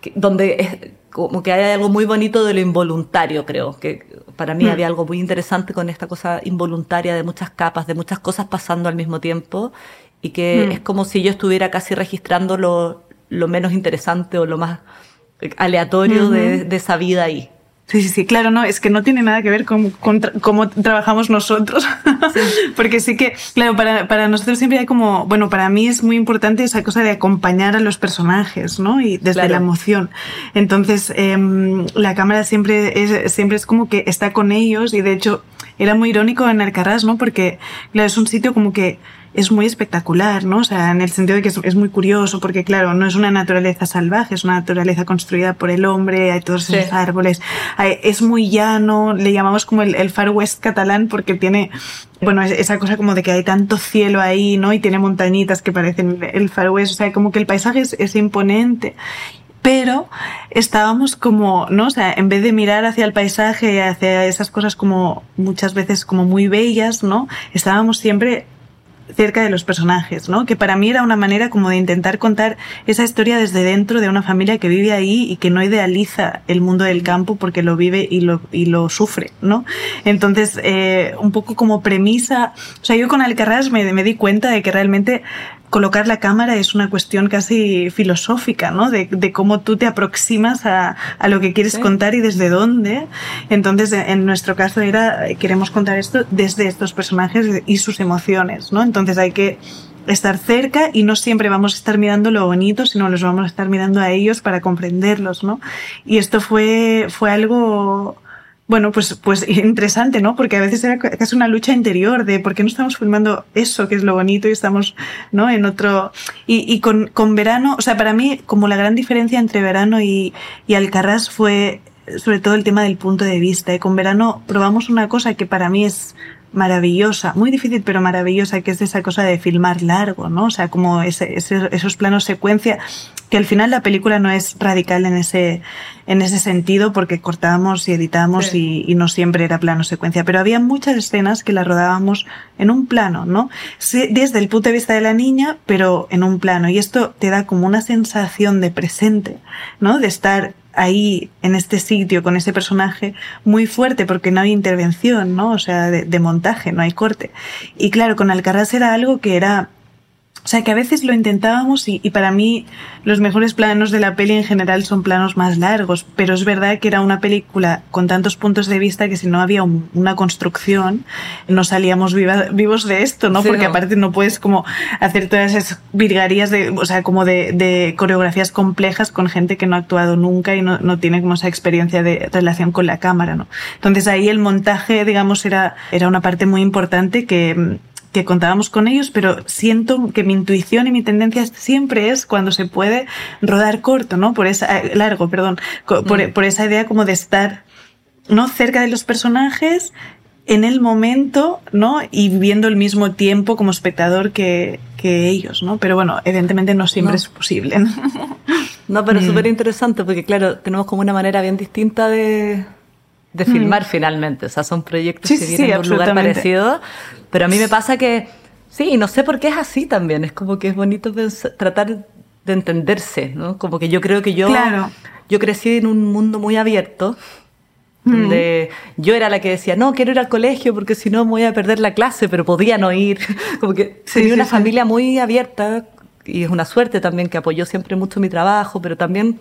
que- donde es como que hay algo muy bonito de lo involuntario, creo, que para mí Mm. había algo muy interesante con esta cosa involuntaria de muchas capas, de muchas cosas pasando al mismo tiempo, y que Mm. es como si yo estuviera casi registrando lo, lo menos interesante o lo más aleatorio de, de esa vida ahí. Sí, sí, sí, claro, no, es que no tiene nada que ver con, con tra- cómo trabajamos nosotros. *laughs* Porque sí que, claro, para, para nosotros siempre hay como, bueno, para mí es muy importante esa cosa de acompañar a los personajes, ¿no? Y desde Claro. la emoción. Entonces, em, la cámara siempre es, siempre es como que está con ellos y de hecho era muy irónico en Alcarrás, ¿no? Porque, claro, es un sitio como que es muy espectacular, ¿no? O sea, en el sentido de que es, muy curioso, porque claro, no es una naturaleza salvaje, es una naturaleza construida por el hombre, hay todos esos árboles, es muy llano, le llamamos como el, Far West catalán porque tiene, bueno, esa cosa como de que hay tanto cielo ahí, ¿no? Y tiene montañitas que parecen el Far West, o sea, como que el paisaje es, es imponente pero estábamos como, ¿no? O sea, en vez de mirar hacia el paisaje, hacia esas cosas como muchas veces como muy bellas, ¿no? Estábamos siempre cerca de los personajes, ¿no? Que para mí era una manera como de intentar contar esa historia desde dentro de una familia que vive ahí y que no idealiza el mundo del campo porque lo vive y lo, y lo sufre, ¿no? Entonces, eh, un poco como premisa, o sea, yo con Alcarrás me, me di cuenta de que realmente colocar la cámara es una cuestión casi filosófica, ¿no? De, de cómo tú te aproximas a, a lo que quieres contar y desde dónde. Entonces, en nuestro caso era, queremos contar esto desde estos personajes y sus emociones, ¿no? Entonces hay que estar cerca y no siempre vamos a estar mirando lo bonito, sino los vamos a estar mirando a ellos para comprenderlos, ¿no? Y esto fue, fue algo bueno, pues, pues *laughs* interesante, ¿no? Porque a veces era casi una lucha interior de por qué no estamos filmando eso, que es lo bonito, y estamos, ¿no? En otro. Y, y con, con verano, o sea, para mí, como la gran diferencia entre verano y, y Alcarrás fue sobre todo el tema del punto de vista. Y con verano probamos una cosa que para mí es maravillosa, muy difícil pero maravillosa, que es esa cosa de filmar largo, ¿no? O sea, como ese, esos planos secuencia, que al final la película no es radical en ese, en ese sentido porque cortábamos y editábamos y, y, no siempre era plano secuencia, pero había muchas escenas que las rodábamos en un plano, ¿no? Desde el punto de vista de la niña, pero en un plano. Y esto te da como una sensación de presente, ¿no? De estar ahí, en este sitio, con ese personaje, muy fuerte, porque no hay intervención, ¿no? O sea, de, montaje, no hay corte. Y claro, con Alcaraz era algo que era o sea que a veces lo intentábamos y, y, para mí los mejores planos de la peli en general son planos más largos, pero es verdad que era una película con tantos puntos de vista que si no había un, una construcción no salíamos viva, vivos de esto, ¿no? Sí, Porque no. aparte no puedes como hacer todas esas virgarías de, o sea, como de, de, coreografías complejas con gente que no ha actuado nunca y no, no tiene como esa experiencia de relación con la cámara, ¿no? Entonces ahí el montaje, digamos, era, era una parte muy importante que que contábamos con ellos, pero siento que mi intuición y mi tendencia siempre es cuando se puede rodar corto, ¿no? Por esa, eh, largo, perdón, por, mm. por esa idea como de estar, ¿no? Cerca de los personajes, en el momento, ¿no? Y viviendo el mismo tiempo como espectador que, que ellos, ¿no? Pero bueno, evidentemente no siempre no. es posible. ¿no? *laughs* No, pero mm. súper interesante porque, claro, tenemos como una manera bien distinta de, de filmar mm. finalmente. O sea, son proyectos sí, que vienen sí, de un lugar parecido. Pero a mí me pasa que, sí, no sé por qué es así también. Es como que es bonito pensar, tratar de entenderse, ¿no? Como que yo creo que yo, claro. yo crecí en un mundo muy abierto. Donde mm. yo era la que decía, no, quiero ir al colegio porque si no me voy a perder la clase, pero podía no ir. *laughs* Como que sí, tenía sí, una familia muy abierta y es una suerte también que apoyó siempre mucho mi trabajo, pero también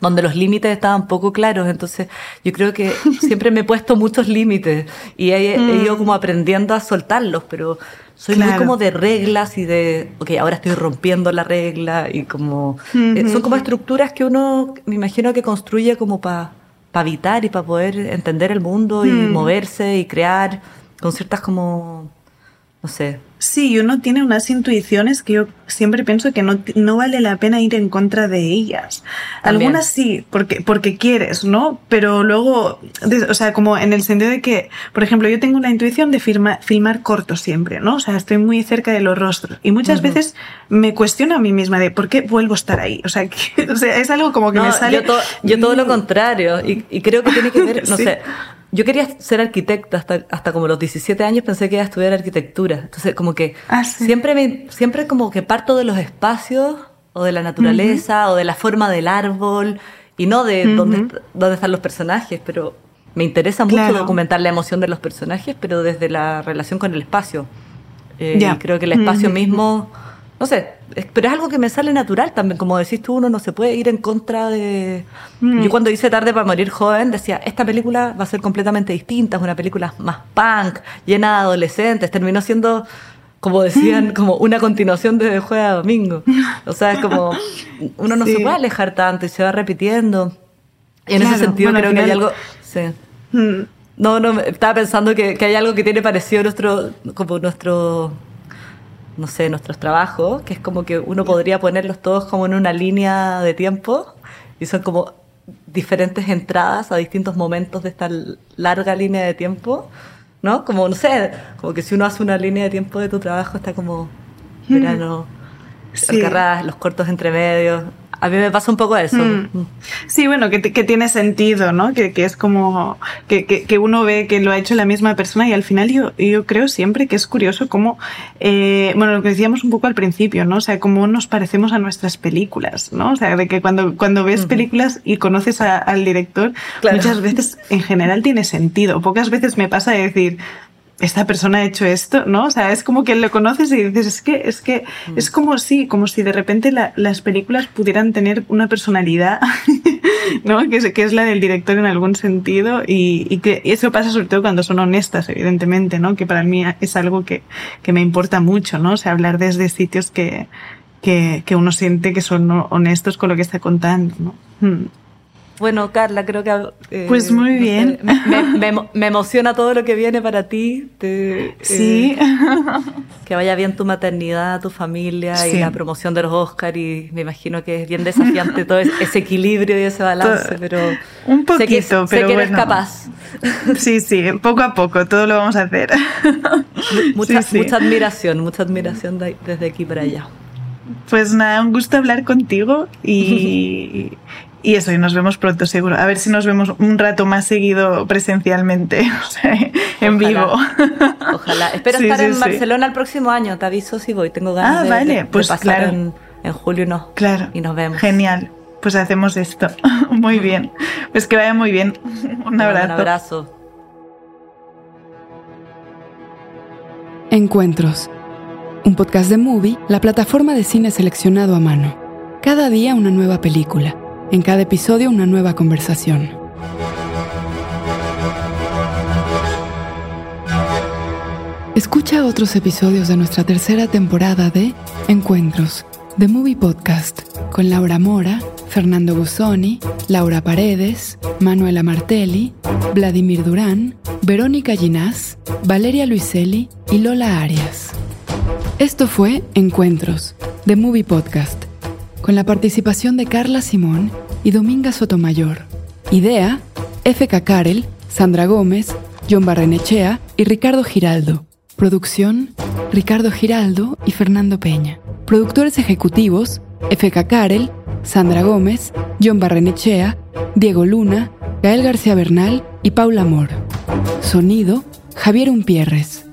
donde los límites estaban poco claros. Entonces, yo creo que siempre me he puesto muchos límites y he, mm. he, ido como aprendiendo a soltarlos, pero soy claro. muy como de reglas y de, ok, ahora estoy rompiendo la regla y como, mm -hmm. son como estructuras que uno, me imagino que construye como para pa habitar y para poder entender el mundo y mm. moverse y crear con ciertas como, no sé, Sí, uno tiene unas intuiciones que yo siempre pienso que no, no vale la pena ir en contra de ellas. También. Algunas sí, porque, porque quieres, ¿no? Pero luego, o sea, como en el sentido de que, por ejemplo, yo tengo la intuición de firma, filmar corto siempre, ¿no? O sea, estoy muy cerca de los rostros. Y muchas uh -huh. veces me cuestiono a mí misma de por qué vuelvo a estar ahí. O sea, que, *laughs* o sea es algo como que no, me sale. Yo, to, yo todo lo contrario. Y, y creo que tiene que ver, *laughs* no sí. sé yo quería ser arquitecta hasta, hasta como los 17 años pensé que iba a estudiar arquitectura. Entonces, como que ah, sí. siempre me, siempre como que parto de los espacios o de la naturaleza uh -huh. o de la forma del árbol y no de uh -huh. dónde, dónde están los personajes, pero me interesa mucho claro. documentar la emoción de los personajes, pero desde la relación con el espacio. Eh, yeah. Y creo que el espacio uh -huh. mismo no sé, pero es algo que me sale natural también, como decís tú, uno no se puede ir en contra de... Mm. Yo cuando hice Tarde para morir joven decía, esta película va a ser completamente distinta, es una película más punk, llena de adolescentes, terminó siendo, como decían, como una continuación de Juega Domingo. O sea, es como, uno no *laughs* sí. se puede alejar tanto y se va repitiendo. Y en claro, ese sentido bueno, creo final... que hay algo... Sí. Mm No, no, estaba pensando que, que hay algo que tiene parecido a nuestro, como nuestro, no sé, nuestros trabajos, que es como que uno podría ponerlos todos como en una línea de tiempo y son como diferentes entradas a distintos momentos de esta larga línea de tiempo, ¿no? Como, no sé, como que si uno hace una línea de tiempo de tu trabajo está como verano, Sí. Los cortos entre medios. A mí me pasa un poco eso. Mm. Sí, bueno, que, que tiene sentido, ¿no? Que, que es como que, que, que uno ve que lo ha hecho la misma persona y al final yo, yo creo siempre que es curioso cómo, eh, bueno, lo que decíamos un poco al principio, ¿no? O sea, cómo nos parecemos a nuestras películas, ¿no? O sea, de que cuando, cuando ves películas y conoces a- al director, Claro. muchas veces en general tiene sentido. Pocas veces me pasa de decir, esta persona ha hecho esto, ¿no? O sea, es como que lo conoces y dices, es que, es que, es como si, como si de repente la- las películas pudieran tener una personalidad, *laughs* ¿no? Que es, que es la del director en algún sentido y, y que y eso pasa sobre todo cuando son honestas, evidentemente, ¿no? Que para mí es algo que, que me importa mucho, ¿no? O sea, hablar desde sitios que, que, que uno siente que son honestos con lo que está contando, ¿no? Hmm. Bueno, Carla, creo que... eh, Pues muy no bien. me, me- me emo- me emociona todo lo que viene para ti. te- eh, Sí. que vaya bien tu maternidad, tu familia Sí. y la promoción de los Oscar y me imagino que es bien desafiante todo ese, equilibrio y ese balance, Todo- pero un sé que, poquito, sé pero que eres bueno. capaz. Sí, sí, poco a poco, todo lo vamos a hacer. Mucha, Sí, sí. mucha admiración, mucha admiración de- desde aquí para allá. Pues nada, un gusto hablar contigo y, y eso, y nos vemos pronto seguro. A ver si nos vemos un rato más seguido presencialmente, *laughs* o sea, en Ojalá. vivo. Ojalá. Espero *laughs* Sí, estar sí, en sí. Barcelona el próximo año, te aviso si voy. Tengo ganas Ah, de, vale, de- de pues pasar claro. en, en julio no, Claro. y nos vemos. Genial. Pues hacemos esto. *laughs* Muy bien. Pues que vaya muy bien. Un Un abrazo. abrazo. Encuentros. Un podcast de Movie, la plataforma de cine seleccionado a mano. Cada día una nueva película. En cada episodio una nueva conversación. Escucha otros episodios de nuestra tercera temporada de Encuentros, The Movie Podcast, con Laura Mora, Fernando Busoni, Laura Paredes, Manuela Martelli, Vladimir Durán, Verónica Ginás, Valeria Luiselli y Lola Arias. Esto fue Encuentros, The Movie Podcast, con la participación de Carla Simón y Dominga Sotomayor. Idea, FK Karel, Sandra Gómez, John Barrenechea y Ricardo Giraldo. Producción, Ricardo Giraldo y Fernando Peña. Productores ejecutivos, FK Karel, Sandra Gómez, John Barrenechea, Diego Luna, Gael García Bernal y Paula Amor. Sonido, Javier Umpierres.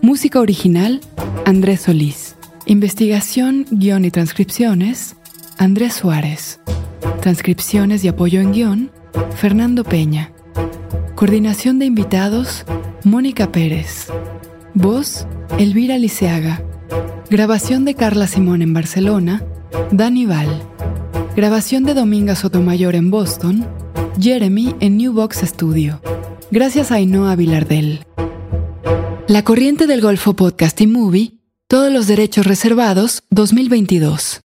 Música original, Andrés Solís. Investigación, guion y transcripciones, Andrés Suárez. Transcripciones y apoyo en guion, Fernando Peña. Coordinación de invitados, Mónica Pérez. Voz, Elvira Liceaga. Grabación de Carla Simón en Barcelona, Dani Val. Grabación de Dominga Sotomayor en Boston, Jeremy en New Box Studio. Gracias a Ainhoa Vilardel. La Corriente del Golfo Podcast y Movie, todos los derechos reservados 2022.